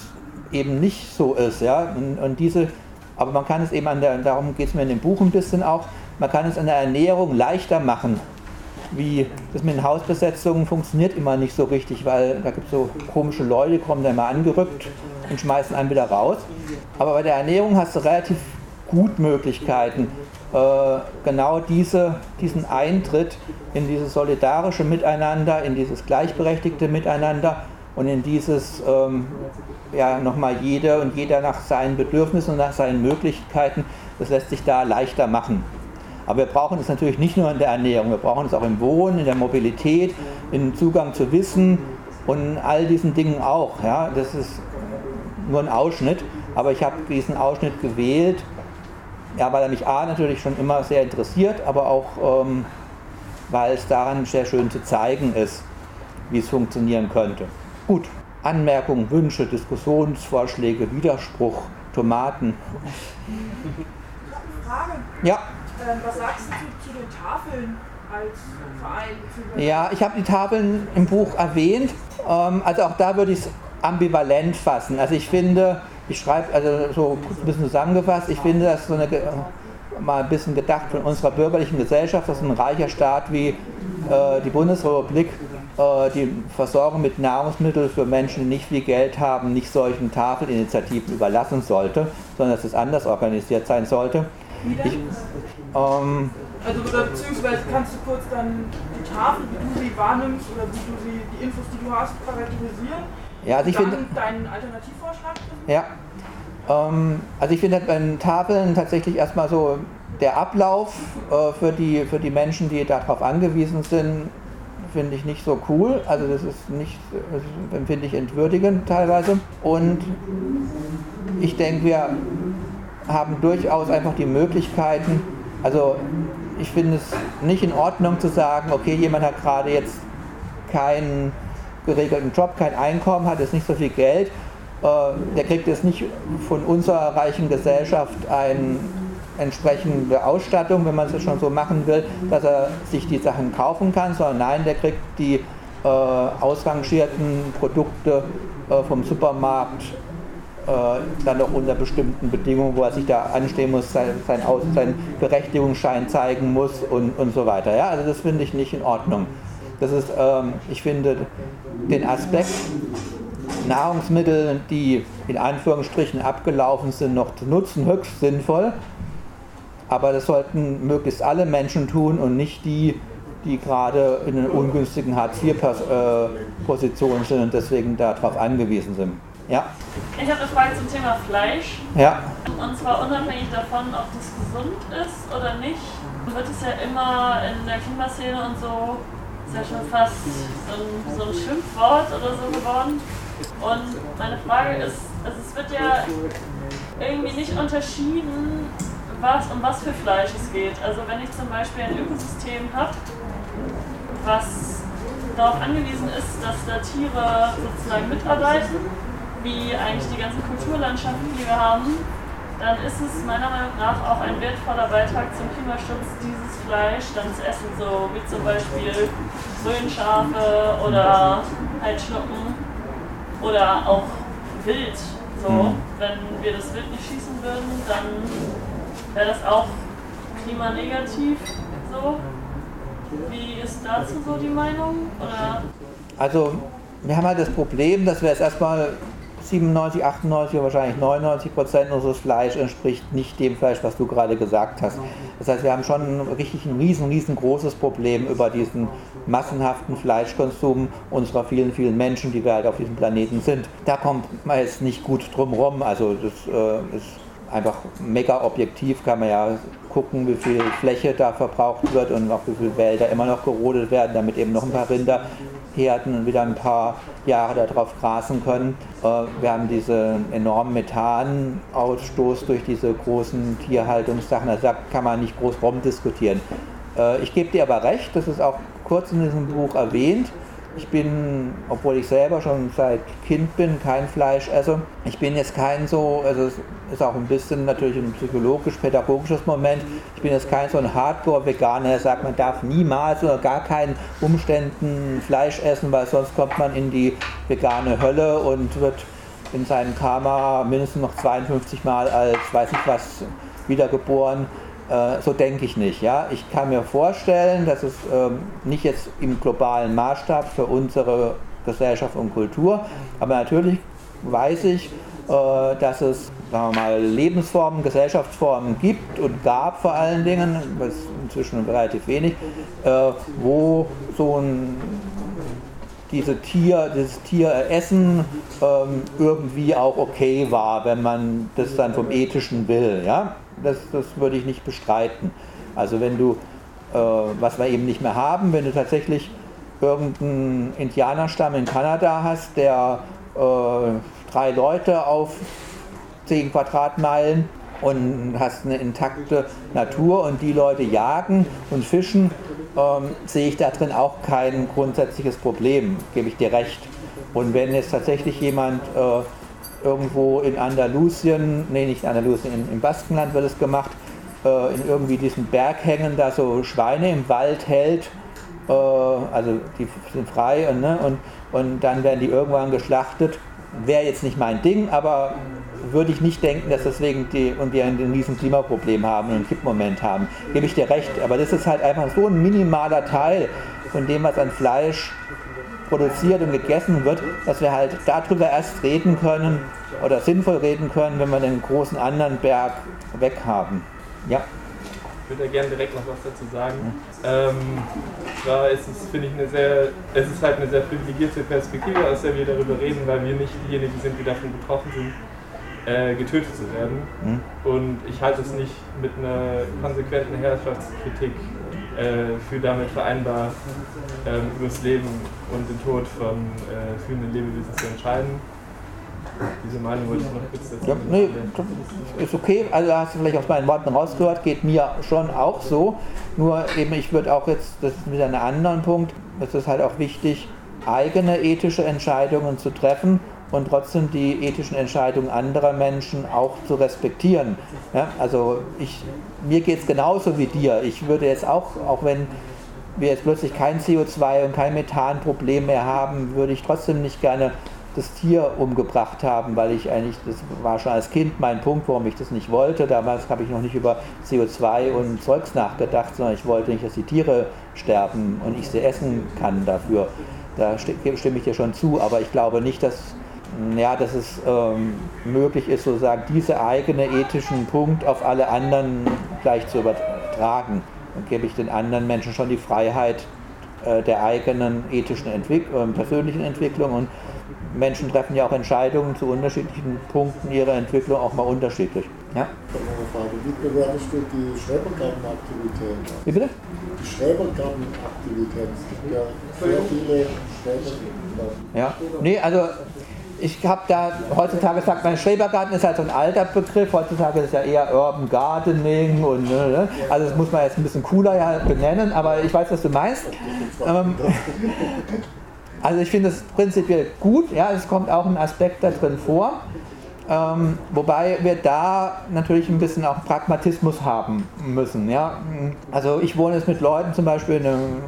Speaker 1: eben nicht so ist. Ja? Und, und diese, aber man kann es eben an der, darum geht es mir in dem Buch ein bisschen auch, man kann es an der Ernährung leichter machen. Wie das mit den Hausbesetzungen funktioniert immer nicht so richtig, weil da gibt es so komische Leute, die kommen da immer angerückt und schmeißen einen wieder raus. Aber bei der Ernährung hast du relativ gut Möglichkeiten, äh, genau diese, diesen Eintritt in dieses solidarische Miteinander, in dieses gleichberechtigte Miteinander und in dieses, ähm, ja, nochmal jeder und jeder nach seinen Bedürfnissen und nach seinen Möglichkeiten, das lässt sich da leichter machen. Aber wir brauchen es natürlich nicht nur in der Ernährung, wir brauchen es auch im Wohnen, in der Mobilität, im Zugang zu Wissen und all diesen Dingen auch. Ja. Das ist nur ein Ausschnitt, aber ich habe diesen Ausschnitt gewählt, ja, weil er mich A natürlich schon immer sehr interessiert, aber auch ähm, weil es daran sehr schön zu zeigen ist, wie es funktionieren könnte. Gut, Anmerkungen, Wünsche, Diskussionsvorschläge, Widerspruch, Tomaten.
Speaker 4: Frage.
Speaker 1: Ja.
Speaker 4: Ähm, was sagst du zu, zu den Tafeln als Verein?
Speaker 1: Ja, ich habe die Tafeln im Buch erwähnt. Ähm, also auch da würde ich es ambivalent fassen. Also ich finde, ich schreibe, also so ein bisschen zusammengefasst, ich finde das so eine, mal ein bisschen gedacht von unserer bürgerlichen Gesellschaft, dass ein reicher Staat wie äh, die Bundesrepublik äh, die Versorgung mit Nahrungsmitteln für Menschen, die nicht viel Geld haben, nicht solchen Tafelinitiativen überlassen sollte, sondern dass es anders organisiert sein sollte.
Speaker 4: Ich, ähm, also beziehungsweise kannst du kurz dann die Tafel, wie du sie wahrnimmst oder wie du sie, die Infos, die du hast, charakterisieren?
Speaker 1: Ja, also ich finde.
Speaker 4: Deinen Alternativvorschlag?
Speaker 1: Ja. Ähm, also ich finde bei den Tafeln tatsächlich erstmal so der Ablauf äh, für, die, für die Menschen, die darauf angewiesen sind, finde ich nicht so cool. Also das ist nicht, das empfinde ich entwürdigend teilweise. Und ich denke, wir haben durchaus einfach die Möglichkeiten, also ich finde es nicht in Ordnung zu sagen, okay, jemand hat gerade jetzt keinen geregelten Job, kein Einkommen, hat jetzt nicht so viel Geld, äh, der kriegt jetzt nicht von unserer reichen Gesellschaft eine entsprechende Ausstattung, wenn man es schon so machen will, dass er sich die Sachen kaufen kann, sondern nein, der kriegt die äh, ausrangierten Produkte äh, vom Supermarkt dann noch unter bestimmten Bedingungen, wo er sich da anstehen muss, sein, sein, seinen Berechtigungsschein zeigen muss und, und so weiter. Ja, also das finde ich nicht in Ordnung. Das ist, ähm, ich finde den Aspekt, Nahrungsmittel, die in Anführungsstrichen abgelaufen sind, noch zu nutzen, höchst sinnvoll. Aber das sollten möglichst alle Menschen tun und nicht die, die gerade in einer ungünstigen Hartz-IV-Position sind und deswegen darauf angewiesen sind. Ja.
Speaker 5: Ich habe eine Frage zum Thema Fleisch.
Speaker 1: Ja.
Speaker 5: Und zwar unabhängig davon, ob das gesund ist oder nicht, wird es ja immer in der Klimaszene und so ist ja schon fast so ein, so ein Schimpfwort oder so geworden. Und meine Frage ist, also es wird ja irgendwie nicht unterschieden, was, um was für Fleisch es geht. Also wenn ich zum Beispiel ein Ökosystem habe, was darauf angewiesen ist, dass da Tiere sozusagen mitarbeiten, wie eigentlich die ganzen Kulturlandschaften, die wir haben, dann ist es meiner Meinung nach auch ein wertvoller Beitrag zum Klimaschutz, dieses Fleisch dann zu essen, so wie zum Beispiel Röhnschafe oder halt oder auch Wild. So, mhm. wenn wir das Wild nicht schießen würden, dann wäre das auch klimanegativ. So. Wie ist dazu so die Meinung? Oder?
Speaker 1: Also wir haben halt das Problem, dass wir jetzt erstmal 97, 98 oder wahrscheinlich 99 Prozent unseres Fleisch entspricht nicht dem Fleisch, was du gerade gesagt hast. Das heißt, wir haben schon wirklich ein riesen, riesengroßes Problem über diesen massenhaften Fleischkonsum unserer vielen, vielen Menschen, die wir halt auf diesem Planeten sind. Da kommt man jetzt nicht gut drum rum. Also das äh, ist einfach mega objektiv kann man ja gucken, wie viel Fläche da verbraucht wird und auch wie viele Wälder immer noch gerodet werden, damit eben noch ein paar Rinderherden wieder ein paar Jahre darauf grasen können. Äh, wir haben diesen enormen Methanausstoß durch diese großen Tierhaltungssachen, da kann man nicht groß rumdiskutieren. Äh, ich gebe dir aber recht, das ist auch kurz in diesem Buch erwähnt, ich bin, obwohl ich selber schon seit Kind bin, kein Fleischesser. Ich bin jetzt kein so, also es ist auch ein bisschen natürlich ein psychologisch-pädagogisches Moment. Ich bin jetzt kein so ein Hardcore-Veganer, der sagt, man darf niemals oder gar keinen Umständen Fleisch essen, weil sonst kommt man in die vegane Hölle und wird in seinem Karma mindestens noch 52 Mal als weiß ich was wiedergeboren. Äh, so denke ich nicht. Ja? Ich kann mir vorstellen, dass es ähm, nicht jetzt im globalen Maßstab für unsere Gesellschaft und Kultur, aber natürlich weiß ich, äh, dass es sagen wir mal, Lebensformen, Gesellschaftsformen gibt und gab vor allen Dingen, was inzwischen relativ wenig, äh, wo so ein diese Tier, dieses Tieressen ähm, irgendwie auch okay war, wenn man das dann vom Ethischen will. Ja? Das, das würde ich nicht bestreiten. Also wenn du, äh, was wir eben nicht mehr haben, wenn du tatsächlich irgendeinen Indianerstamm in Kanada hast, der äh, drei Leute auf 10 Quadratmeilen und hast eine intakte Natur und die Leute jagen und fischen, ähm, sehe ich da drin auch kein grundsätzliches Problem, gebe ich dir recht. Und wenn jetzt tatsächlich jemand äh, irgendwo in Andalusien, nee nicht in Andalusien, in, im Baskenland wird es gemacht, äh, in irgendwie diesen Berghängen da so Schweine im Wald hält, äh, also die sind frei und, ne, und, und dann werden die irgendwann geschlachtet, wäre jetzt nicht mein Ding, aber würde ich nicht denken, dass deswegen die und wir ein riesen Klimaproblem haben und einen Kippmoment haben. Gebe ich dir recht. Aber das ist halt einfach so ein minimaler Teil von dem, was an Fleisch produziert und gegessen wird, dass wir halt darüber erst reden können oder sinnvoll reden können, wenn wir den großen anderen Berg weg haben. Ja.
Speaker 2: Ich würde ja gerne direkt noch was dazu sagen. Ähm, zwar ist es, finde ich, eine sehr, es ist halt eine sehr privilegierte Perspektive, aus der wir darüber reden, weil wir nicht diejenigen sind, die davon betroffen sind äh, getötet zu werden. Mhm. Und ich halte es nicht mit einer konsequenten Herrschaftskritik für damit vereinbar, ähm, über das Leben und den Tod von äh, fühlenden Lebewesen zu entscheiden. Diese Meinung wollte ich noch kurz dazu. Ja, nee,
Speaker 1: ist okay. Also hast du vielleicht aus meinen Worten rausgehört, geht mir schon auch so. Nur eben, ich würde auch jetzt, das ist wieder ein anderer Punkt, es ist halt auch wichtig, eigene ethische Entscheidungen zu treffen und trotzdem die ethischen Entscheidungen anderer Menschen auch zu respektieren. Ja, also ich, mir geht es genauso wie dir. Ich würde jetzt auch, auch wenn wir jetzt plötzlich kein CO2 und kein Methanproblem mehr haben, würde ich trotzdem nicht gerne das Tier umgebracht haben, weil ich eigentlich, das war schon als Kind mein Punkt, warum ich das nicht wollte. Damals habe ich noch nicht über CO2 und Zeugs nachgedacht, sondern ich wollte nicht, dass die Tiere sterben und ich sie essen kann dafür. Da stimme ich dir schon zu, aber ich glaube nicht, dass ja, dass es ähm, möglich ist, sozusagen diese eigene ethischen Punkt auf alle anderen gleich zu übertragen. Dann gebe ich den anderen Menschen schon die Freiheit äh, der eigenen ethischen Entwick äh, persönlichen Entwicklung und Menschen treffen ja auch Entscheidungen zu unterschiedlichen Punkten ihrer Entwicklung auch mal unterschiedlich. Ja?
Speaker 6: Wie bewertest du die Schrebergartenaktivitäten?
Speaker 1: Wie bitte?
Speaker 6: Die Schrebergartenaktivitäten. Es gibt ja sehr viele Schrebergarten.
Speaker 1: Ja, nee, also ich habe da, heutzutage sagt man, Schrebergarten ist halt so ein alter Begriff, heutzutage ist es ja eher Urban Gardening und, ne, ne, also das muss man jetzt ein bisschen cooler ja benennen, aber ich weiß, was du meinst. Ähm, [LAUGHS] also ich finde es prinzipiell gut, ja, es kommt auch ein Aspekt da drin vor, ähm, wobei wir da natürlich ein bisschen auch Pragmatismus haben müssen, ja. Also ich wohne jetzt mit Leuten zum Beispiel in einem,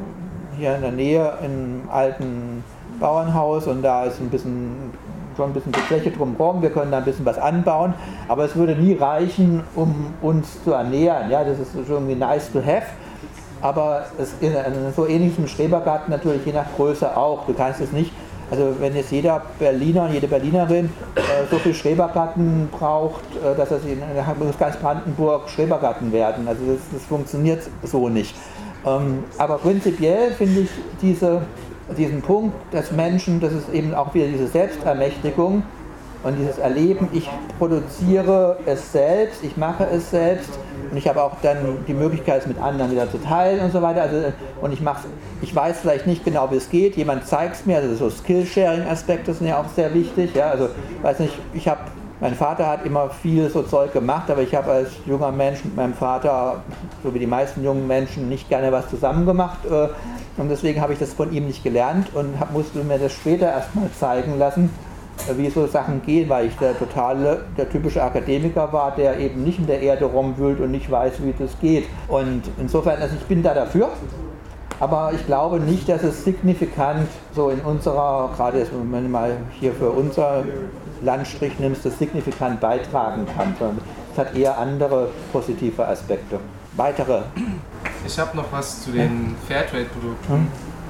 Speaker 1: hier in der Nähe in einem alten Bauernhaus und da ist ein bisschen schon ein bisschen die Fläche drumherum, wir können da ein bisschen was anbauen, aber es würde nie reichen, um uns zu ernähren. Ja, das ist irgendwie nice to have. Aber es ist so ähnlich im Schrebergarten natürlich je nach Größe auch. Du kannst es nicht, also wenn jetzt jeder Berliner und jede Berlinerin äh, so viel Schrebergarten braucht, äh, dass es in, in ganz Brandenburg Schrebergarten werden. Also das, das funktioniert so nicht. Ähm, aber prinzipiell finde ich diese diesen Punkt des Menschen, das ist eben auch wieder diese Selbstermächtigung, Und dieses Erleben, ich produziere es selbst, ich mache es selbst und ich habe auch dann die Möglichkeit, es mit anderen wieder zu teilen und so weiter. Also, und ich, mache, ich weiß vielleicht nicht genau, wie es geht, jemand zeigt es mir, also so Skillsharing-Aspekte sind ja auch sehr wichtig. Ja? Also, weiß nicht, ich habe mein Vater hat immer viel so Zeug gemacht, aber ich habe als junger Mensch mit meinem Vater, so wie die meisten jungen Menschen, nicht gerne was zusammen gemacht. Äh, und deswegen habe ich das von ihm nicht gelernt und musste mir das später erstmal zeigen lassen, äh, wie so Sachen gehen, weil ich der totale, der typische Akademiker war, der eben nicht in der Erde rumwühlt und nicht weiß, wie das geht. Und insofern, also ich bin da dafür, aber ich glaube nicht, dass es signifikant so in unserer, gerade du mal hier für unser Landstrich nimmst, das signifikant beitragen kann, es hat eher andere positive Aspekte. Weitere.
Speaker 2: Ich habe noch was zu den Fairtrade-Produkten. Hm?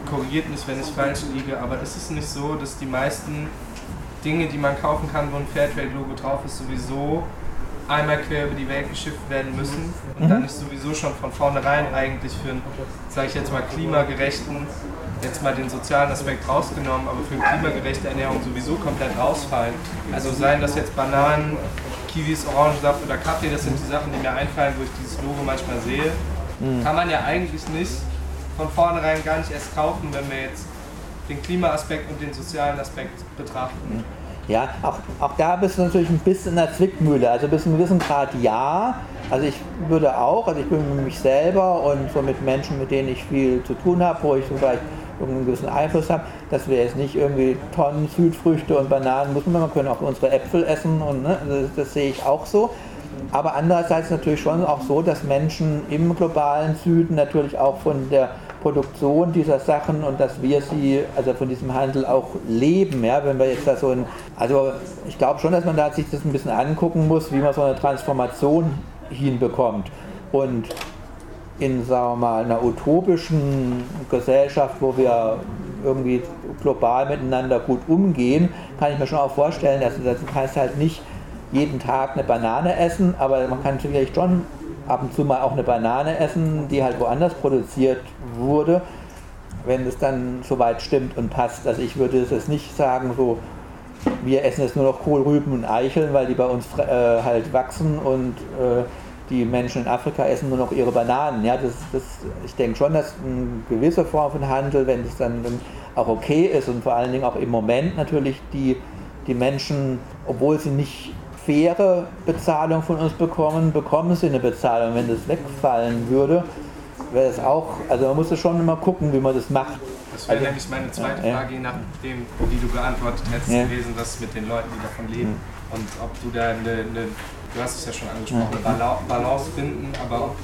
Speaker 2: Korrigiert mich, wenn ich falsch liege, aber ist es nicht so, dass die meisten Dinge, die man kaufen kann, wo ein Fairtrade-Logo drauf ist, sowieso einmal quer über die Welt geschifft werden müssen und mhm. dann ist sowieso schon von vornherein eigentlich für einen, sage ich jetzt mal, klimagerechten, jetzt mal den sozialen Aspekt rausgenommen, aber für eine klimagerechte Ernährung sowieso komplett rausfallen. Also seien das jetzt Bananen, Kiwis, Orangensaft oder Kaffee, das sind die Sachen, die mir einfallen, wo ich dieses Logo manchmal sehe. Mhm. Kann man ja eigentlich nicht von vornherein gar nicht erst kaufen, wenn wir jetzt den Klimaaspekt und den sozialen Aspekt betrachten. Mhm.
Speaker 1: Ja, auch, auch da bist du natürlich ein bisschen in der Zwickmühle. Also bis zu einem gewissen Grad ja. Also ich würde auch, also ich bin mit mich selber und so mit Menschen, mit denen ich viel zu tun habe, wo ich so vielleicht einen gewissen Einfluss habe, dass wir jetzt nicht irgendwie Tonnen Südfrüchte und Bananen müssen, wir können auch unsere Äpfel essen und ne, das, das sehe ich auch so. Aber andererseits natürlich schon auch so, dass Menschen im globalen Süden natürlich auch von der Produktion dieser Sachen und dass wir sie, also von diesem Handel auch leben. Ja, wenn wir jetzt da so ein, also ich glaube schon, dass man da sich das ein bisschen angucken muss, wie man so eine Transformation hinbekommt. Und in, sagen wir mal, einer utopischen Gesellschaft, wo wir irgendwie global miteinander gut umgehen, kann ich mir schon auch vorstellen, dass du kannst halt nicht jeden Tag eine Banane essen, aber man kann vielleicht schon ab und zu mal auch eine Banane essen, die halt woanders produziert wurde, wenn es dann soweit stimmt und passt. Also ich würde es nicht sagen, so wir essen jetzt nur noch Kohlrüben und Eicheln, weil die bei uns äh, halt wachsen und äh, die Menschen in Afrika essen nur noch ihre Bananen. Ja, das, das, ich denke schon, dass eine gewisse Form von Handel, wenn es dann, auch okay ist und vor allen Dingen auch im Moment natürlich die, die Menschen, obwohl sie nicht faire Bezahlung von uns bekommen, bekommen sie eine Bezahlung. Wenn das wegfallen würde, wäre es auch, also man muss schon immer gucken, wie man das macht.
Speaker 2: Das wäre also, nämlich meine zweite ja, Frage, je nachdem, die du beantwortet hättest, ja. gewesen, was mit den Leuten, die davon leben. Mhm. Und ob du da eine, eine, du hast es ja schon angesprochen, eine Balance finden, aber ob,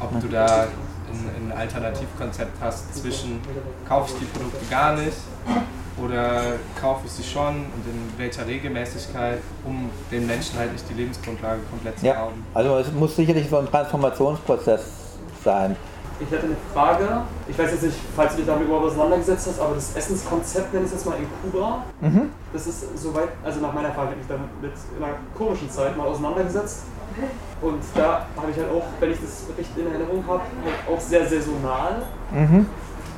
Speaker 2: ob du da ein, ein Alternativkonzept hast zwischen, kaufe ich die Produkte gar nicht oder kaufe ich sie schon und in welcher Regelmäßigkeit, um den Menschen halt nicht die Lebensgrundlage komplett zu rauben?
Speaker 1: Ja, also es muss sicherlich so ein Transformationsprozess sein.
Speaker 7: Ich hätte eine Frage. Ich weiß jetzt nicht, falls du dich damit überhaupt auseinandergesetzt hast, aber das Essenskonzept nenne ich es jetzt mal in Kuba. Mhm. Das ist soweit, also nach meiner Erfahrung, habe ich damit mit in einer komischen Zeit mal auseinandergesetzt. Und da habe ich halt auch, wenn ich das richtig in Erinnerung habe, halt auch sehr saisonal. Mhm.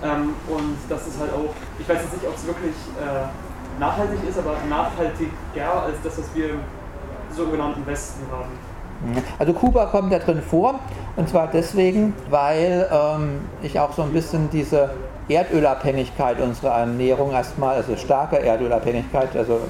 Speaker 7: Ähm, und das ist halt auch, ich weiß jetzt nicht, ob es wirklich äh, nachhaltig ist, aber nachhaltiger als das, was wir im sogenannten Westen haben.
Speaker 1: Also Kuba kommt da drin vor und zwar deswegen, weil ähm, ich auch so ein bisschen diese Erdölabhängigkeit unserer Ernährung erstmal, also starke Erdölabhängigkeit, also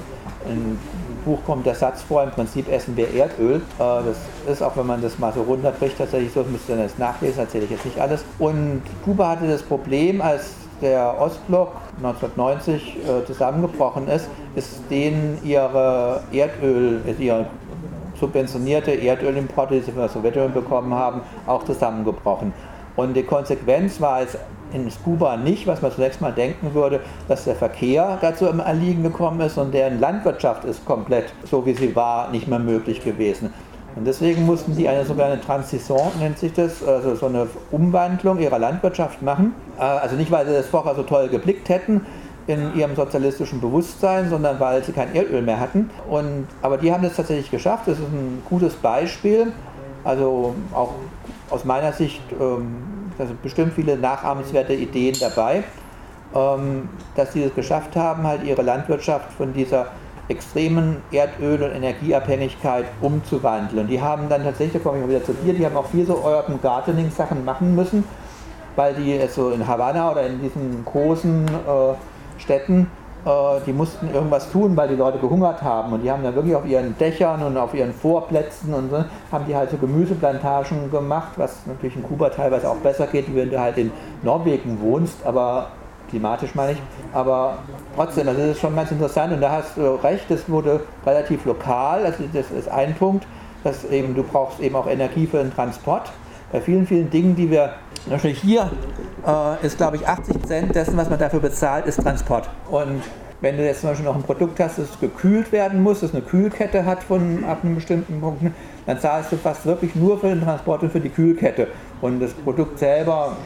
Speaker 1: im Buch kommt der Satz vor, im Prinzip essen wir Erdöl. Äh, das ist auch, wenn man das mal so runterbricht, tatsächlich so, müsst ihr das nachlesen, erzähle ich jetzt nicht alles. Und Kuba hatte das Problem, als der Ostblock 1990 äh, zusammengebrochen ist, ist denen ihre Erdöl, ihre subventionierte Erdölimporte, die sie von der Sowjetunion bekommen haben, auch zusammengebrochen. Und die Konsequenz war es in Kuba nicht, was man zunächst mal denken würde, dass der Verkehr dazu im Erliegen gekommen ist und deren Landwirtschaft ist komplett, so wie sie war, nicht mehr möglich gewesen. Und deswegen mussten die eine sogenannte Transition, nennt sich das, also so eine Umwandlung ihrer Landwirtschaft machen. Äh, also nicht, weil sie das vorher so toll geblickt hätten, in ihrem sozialistischen Bewusstsein, sondern weil sie kein Erdöl mehr hatten. Und, aber die haben das tatsächlich geschafft. Das ist ein gutes Beispiel. Also auch aus meiner Sicht, ähm, da sind bestimmt viele nachahmenswerte Ideen dabei, ähm, dass sie es geschafft haben, halt ihre Landwirtschaft von dieser extremen Erdöl- und Energieabhängigkeit umzuwandeln. Und die haben dann tatsächlich, da komme ich mal wieder zu dir, die haben auch viel so Urban Gardening-Sachen machen müssen, weil die so in Havanna oder in diesen großen äh, Städten äh, die mussten irgendwas tun, weil die Leute gehungert haben. Und die haben dann wirklich auf ihren Dächern und auf ihren Vorplätzen und so, haben die halt so Gemüseplantagen gemacht, was natürlich in Kuba teilweise auch besser geht, wenn du halt in Norwegen wohnst, aber klimatisch meine ich. Aber trotzdem, also das ist schon ganz interessant und da hast du recht, das wurde relativ lokal, also das ist ein Punkt, dass eben du brauchst eben auch Energie für den Transport. Bei vielen, vielen Dingen, die wir Natürlich hier äh, ist, glaube ich, 80 Cent dessen, was man dafür bezahlt, ist Transport. Und wenn du jetzt zum Beispiel noch ein Produkt hast, das gekühlt werden muss, das eine Kühlkette hat von ab einem bestimmten Punkt, dann zahlst du fast wirklich nur für den Transport und für die Kühlkette. Und das Produkt selber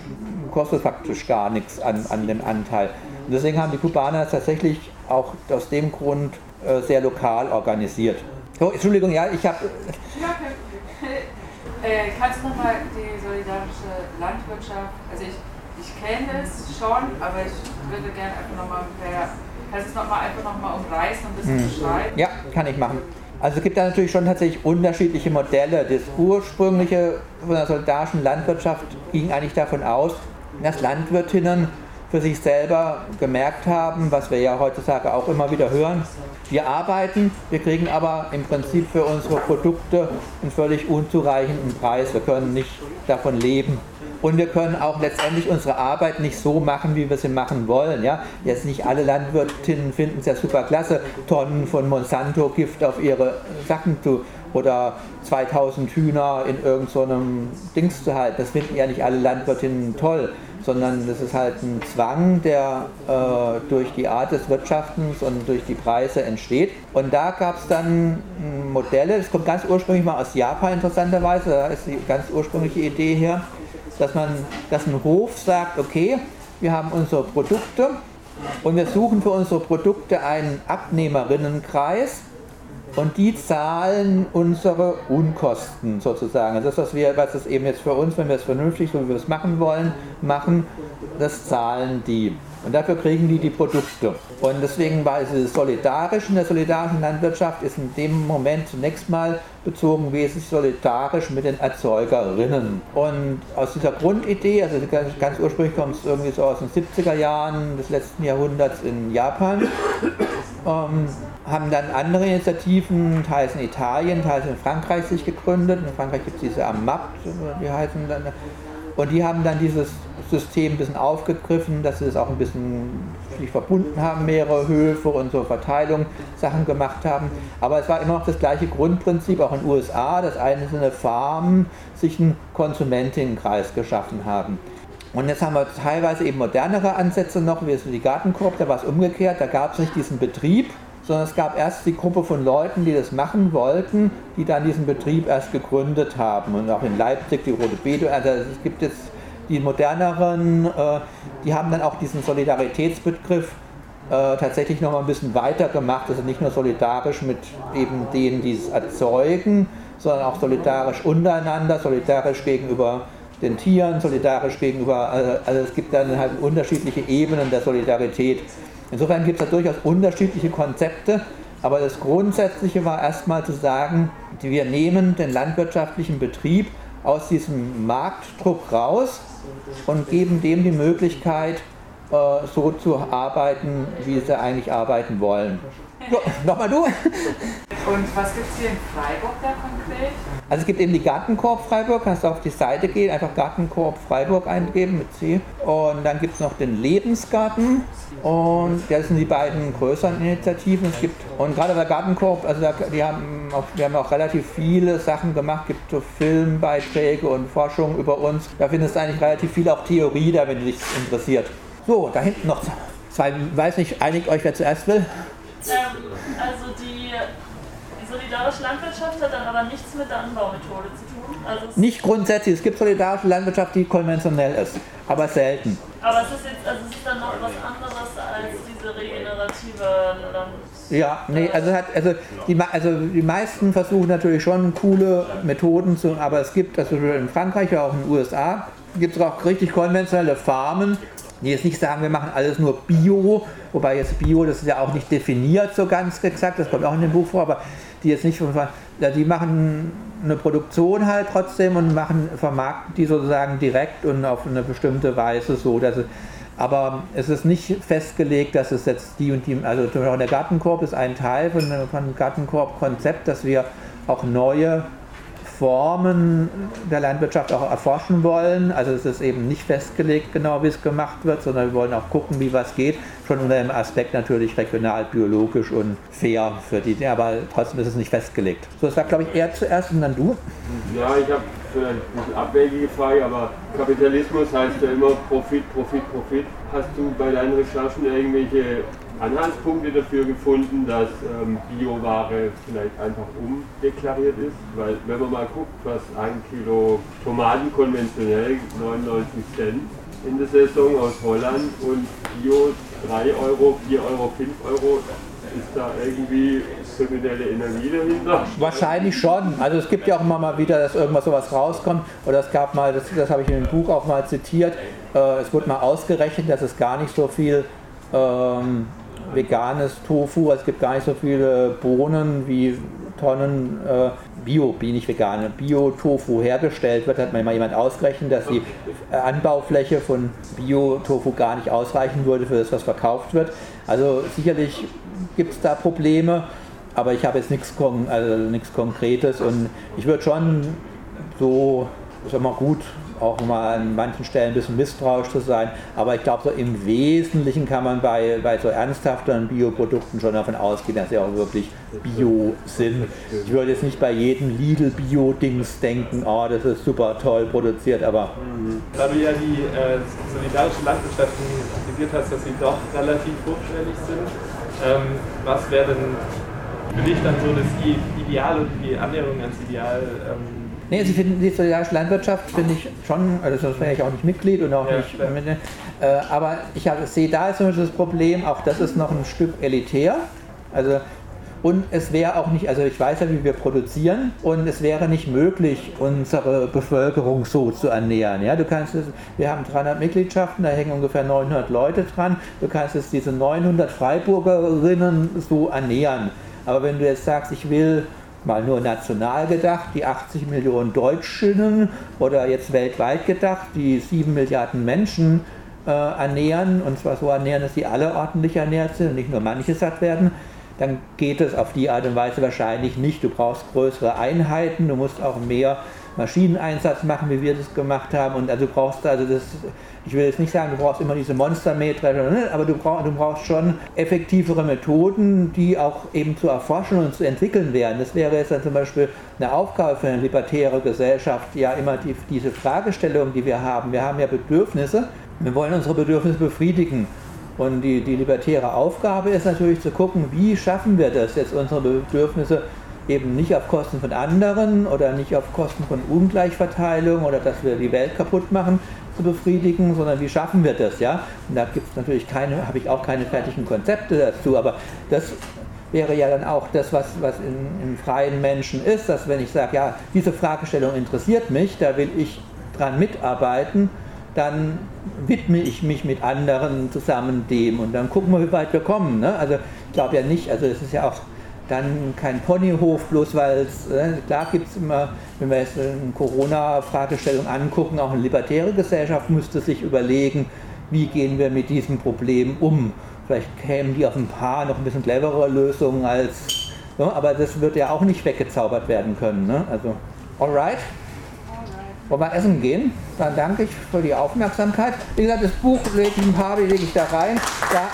Speaker 1: kostet faktisch gar nichts an, an dem Anteil. Und deswegen haben die Kubaner tatsächlich auch aus dem Grund äh, sehr lokal organisiert. So, Entschuldigung, ja, ich habe.
Speaker 3: Äh, kannst du nochmal die solidarische Landwirtschaft, also ich, ich kenne es schon, aber ich würde gerne einfach nochmal, kannst du es nochmal einfach nochmal umreißen und ein bisschen hm. beschreiben?
Speaker 1: Ja, kann ich machen. Also es gibt da natürlich schon tatsächlich unterschiedliche Modelle. Das ursprüngliche von der solidarischen Landwirtschaft ging eigentlich davon aus, dass Landwirtinnen für sich selber gemerkt haben, was wir ja heutzutage auch immer wieder hören. Wir arbeiten, wir kriegen aber im Prinzip für unsere Produkte einen völlig unzureichenden Preis. Wir können nicht davon leben. Und wir können auch letztendlich unsere Arbeit nicht so machen, wie wir sie machen wollen. Ja? Jetzt nicht alle Landwirtinnen finden es ja super klasse, Tonnen von Monsanto-Gift auf ihre Sachen zu oder 2000 Hühner in irgendeinem so Dings zu halten. Das finden ja nicht alle Landwirtinnen toll sondern das ist halt ein Zwang, der äh, durch die Art des Wirtschaftens und durch die Preise entsteht. Und da gab es dann Modelle, das kommt ganz ursprünglich mal aus Japan interessanterweise, da ist die ganz ursprüngliche Idee her, dass man, dass ein Hof sagt, okay, wir haben unsere Produkte und wir suchen für unsere Produkte einen Abnehmerinnenkreis und die zahlen unsere Unkosten sozusagen. Also das, was wir, was es eben jetzt für uns, wenn wir es vernünftig, so wie wir es machen wollen, machen, das zahlen die. Und dafür kriegen die die Produkte. Und deswegen war es solidarisch in der solidarischen Landwirtschaft, ist in dem Moment zunächst mal bezogen wesentlich solidarisch mit den Erzeugerinnen. Und aus dieser Grundidee, also ganz, ganz ursprünglich kommt es irgendwie so aus den 70er Jahren des letzten Jahrhunderts in Japan, ähm, haben dann andere Initiativen, teils in Italien, teils in Frankreich sich gegründet. In Frankreich gibt es diese AMAP, die heißen dann. Und die haben dann dieses System ein bisschen aufgegriffen, dass sie es auch ein bisschen verbunden haben, mehrere Höfe und so Verteilung Sachen gemacht haben. Aber es war immer noch das gleiche Grundprinzip, auch in den USA, dass einzelne Farmen sich einen Konsumentinnenkreis geschaffen haben. Und jetzt haben wir teilweise eben modernere Ansätze noch, wie es die Gartenkorb, da war es umgekehrt, da gab es nicht diesen Betrieb, sondern es gab erst die Gruppe von Leuten, die das machen wollten, die dann diesen Betrieb erst gegründet haben. Und auch in Leipzig die Rote Beete, also es gibt jetzt die moderneren, äh, die haben dann auch diesen Solidaritätsbegriff äh, tatsächlich noch mal ein bisschen weiter gemacht, also nicht nur solidarisch mit eben denen, die es erzeugen, sondern auch solidarisch untereinander, solidarisch gegenüber den Tieren, solidarisch gegenüber, also, also es gibt dann halt unterschiedliche Ebenen der Solidarität. Insofern gibt es da durchaus unterschiedliche Konzepte, aber das Grundsätzliche war erstmal zu sagen, wir nehmen den landwirtschaftlichen Betrieb aus diesem Marktdruck raus und geben dem die Möglichkeit, äh, so zu arbeiten, wie sie eigentlich arbeiten wollen. So, nochmal du.
Speaker 3: Und was gibt es hier in Freiburg da konkret?
Speaker 1: Also es gibt eben die Gartenkorb Freiburg, kannst du auf die Seite gehen, einfach Gartenkorb Freiburg eingeben mit C. Und dann gibt es noch den Lebensgarten. Und das sind die beiden größeren Initiativen. Es gibt, und gerade der Gartenkorb, also da, die haben auch, wir haben auch relativ viele Sachen gemacht, gibt so Filmbeiträge und Forschung über uns. Da findest du eigentlich relativ viel auch Theorie da, wenn dich interessiert. So, da hinten noch zwei, weiß nicht, einigt euch, wer zuerst will.
Speaker 5: Ähm, also die solidarische Landwirtschaft hat dann aber nichts mit der Anbaumethode zu tun. Also
Speaker 1: nicht grundsätzlich, es gibt solidarische Landwirtschaft, die konventionell ist, aber selten.
Speaker 5: Aber es ist jetzt, also es ist dann noch was anderes als diese regenerative Landwirtschaft.
Speaker 1: Ja, nee, also, hat, also, die, also die meisten versuchen natürlich schon coole Methoden zu, aber es gibt, also in Frankreich oder auch in den USA, gibt es auch richtig konventionelle Farmen, die jetzt nicht sagen, wir machen alles nur Bio, wobei jetzt Bio, das ist ja auch nicht definiert so ganz exakt, das kommt auch in dem Buch vor, aber die jetzt nicht, die machen eine Produktion halt trotzdem und machen, vermarkten die sozusagen direkt und auf eine bestimmte Weise so, dass es, aber es ist nicht festgelegt, dass es jetzt die und die, also zum Beispiel der Gartenkorb ist ein Teil von, von Gartenkorb-Konzept, dass wir auch neue Formen der Landwirtschaft auch erforschen wollen. Also es ist eben nicht festgelegt genau, wie es gemacht wird, sondern wir wollen auch gucken, wie was geht. Schon unter dem Aspekt natürlich regional, biologisch und fair für die, aber trotzdem ist es nicht festgelegt. So, das war glaube ich eher zuerst und dann du.
Speaker 8: Ja, ich habe vielleicht ein bisschen abwegige Frage, aber Kapitalismus heißt ja immer Profit, Profit, Profit. Hast du bei deinen Recherchen irgendwelche Anhaltspunkte dafür gefunden, dass ähm, Bioware vielleicht einfach umdeklariert ist, weil wenn man mal guckt, was ein Kilo Tomaten konventionell 99 Cent in der Saison aus Holland und Bio 3 Euro, 4 Euro, 5 Euro, ist da irgendwie kriminelle Energie dahinter?
Speaker 1: Wahrscheinlich schon. Also es gibt ja auch immer mal wieder, dass irgendwas sowas rauskommt. Oder es gab mal, das, das habe ich in dem Buch auch mal zitiert, äh, es wurde mal ausgerechnet, dass es gar nicht so viel ähm, veganes Tofu, es gibt gar nicht so viele Bohnen wie Tonnen äh, Bio, nicht vegane, Bio-Tofu hergestellt wird, hat mir mal jemand ausgerechnet, dass die Anbaufläche von Bio-Tofu gar nicht ausreichen würde für das, was verkauft wird. Also sicherlich gibt es da Probleme, aber ich habe jetzt nichts also Konkretes und ich würde schon so, sag mal, gut auch mal an manchen Stellen ein bisschen misstrauisch zu sein. Aber ich glaube, so im Wesentlichen kann man bei, bei so ernsthafteren Bioprodukten schon davon ausgehen, dass sie auch wirklich Bio sind. Ich würde jetzt nicht bei jedem Lidl-Bio-Dings denken, oh, das ist super toll produziert, aber.
Speaker 9: Da du ja die äh, solidarische Landwirtschaft kritisiert hast, dass sie doch relativ hochschwellig sind, ähm, was wäre denn für dich dann so das Ideal und die Annäherung ans Ideal? Ähm,
Speaker 1: Nee, Sie finden die solidarische Landwirtschaft, finde ich schon, also das wäre ich auch nicht Mitglied und auch ja, nicht. Äh, aber ich habe, sehe da ist das Problem, auch das ist noch ein Stück elitär. Also und es wäre auch nicht, also ich weiß ja, wie wir produzieren und es wäre nicht möglich, unsere Bevölkerung so zu ernähren. Ja, du kannst es, wir haben 300 Mitgliedschaften, da hängen ungefähr 900 Leute dran. Du kannst es diese 900 Freiburgerinnen so ernähren. Aber wenn du jetzt sagst, ich will mal nur national gedacht, die 80 Millionen Deutschinnen oder jetzt weltweit gedacht, die 7 Milliarden Menschen äh, ernähren, und zwar so ernähren, dass sie alle ordentlich ernährt sind und nicht nur manche satt werden, dann geht es auf die Art und Weise wahrscheinlich nicht. Du brauchst größere Einheiten, du musst auch mehr Maschineneinsatz machen, wie wir das gemacht haben. Und also brauchst also das, ich will jetzt nicht sagen, du brauchst immer diese Monstermeter, ne, aber du, brauch, du brauchst schon effektivere Methoden, die auch eben zu erforschen und zu entwickeln wären. Das wäre jetzt dann zum Beispiel eine Aufgabe für eine libertäre Gesellschaft, ja immer die, diese Fragestellung, die wir haben. Wir haben ja Bedürfnisse, wir wollen unsere Bedürfnisse befriedigen. Und die, die libertäre Aufgabe ist natürlich zu gucken, wie schaffen wir das, jetzt unsere Bedürfnisse eben nicht auf Kosten von anderen oder nicht auf Kosten von Ungleichverteilung oder dass wir die Welt kaputt machen zu befriedigen, sondern wie schaffen wir das, ja? Und da gibt es natürlich keine, habe ich auch keine fertigen Konzepte dazu, aber das wäre ja dann auch das, was, was in, in freien Menschen ist, dass wenn ich sage, ja, diese Fragestellung interessiert mich, da will ich dran mitarbeiten, dann widme ich mich mit anderen zusammen dem und dann gucken wir, wie weit wir kommen. Ne? Also ich glaube ja nicht, also es ist ja auch dann kein Ponyhof, bloß weil es, äh, klar gibt es immer, wenn wir jetzt eine Corona-Fragestellung angucken, auch eine libertäre Gesellschaft müsste sich überlegen, wie gehen wir mit diesem Problem um. Vielleicht kämen die auf ein paar noch ein bisschen cleverere Lösungen als, ja, aber das wird ja auch nicht weggezaubert werden können. Ne? Also, alright. Wollen wir essen gehen? Dann danke ich für die Aufmerksamkeit. Wie gesagt, das Buch lege ich ein paar, die lege ich da rein. Da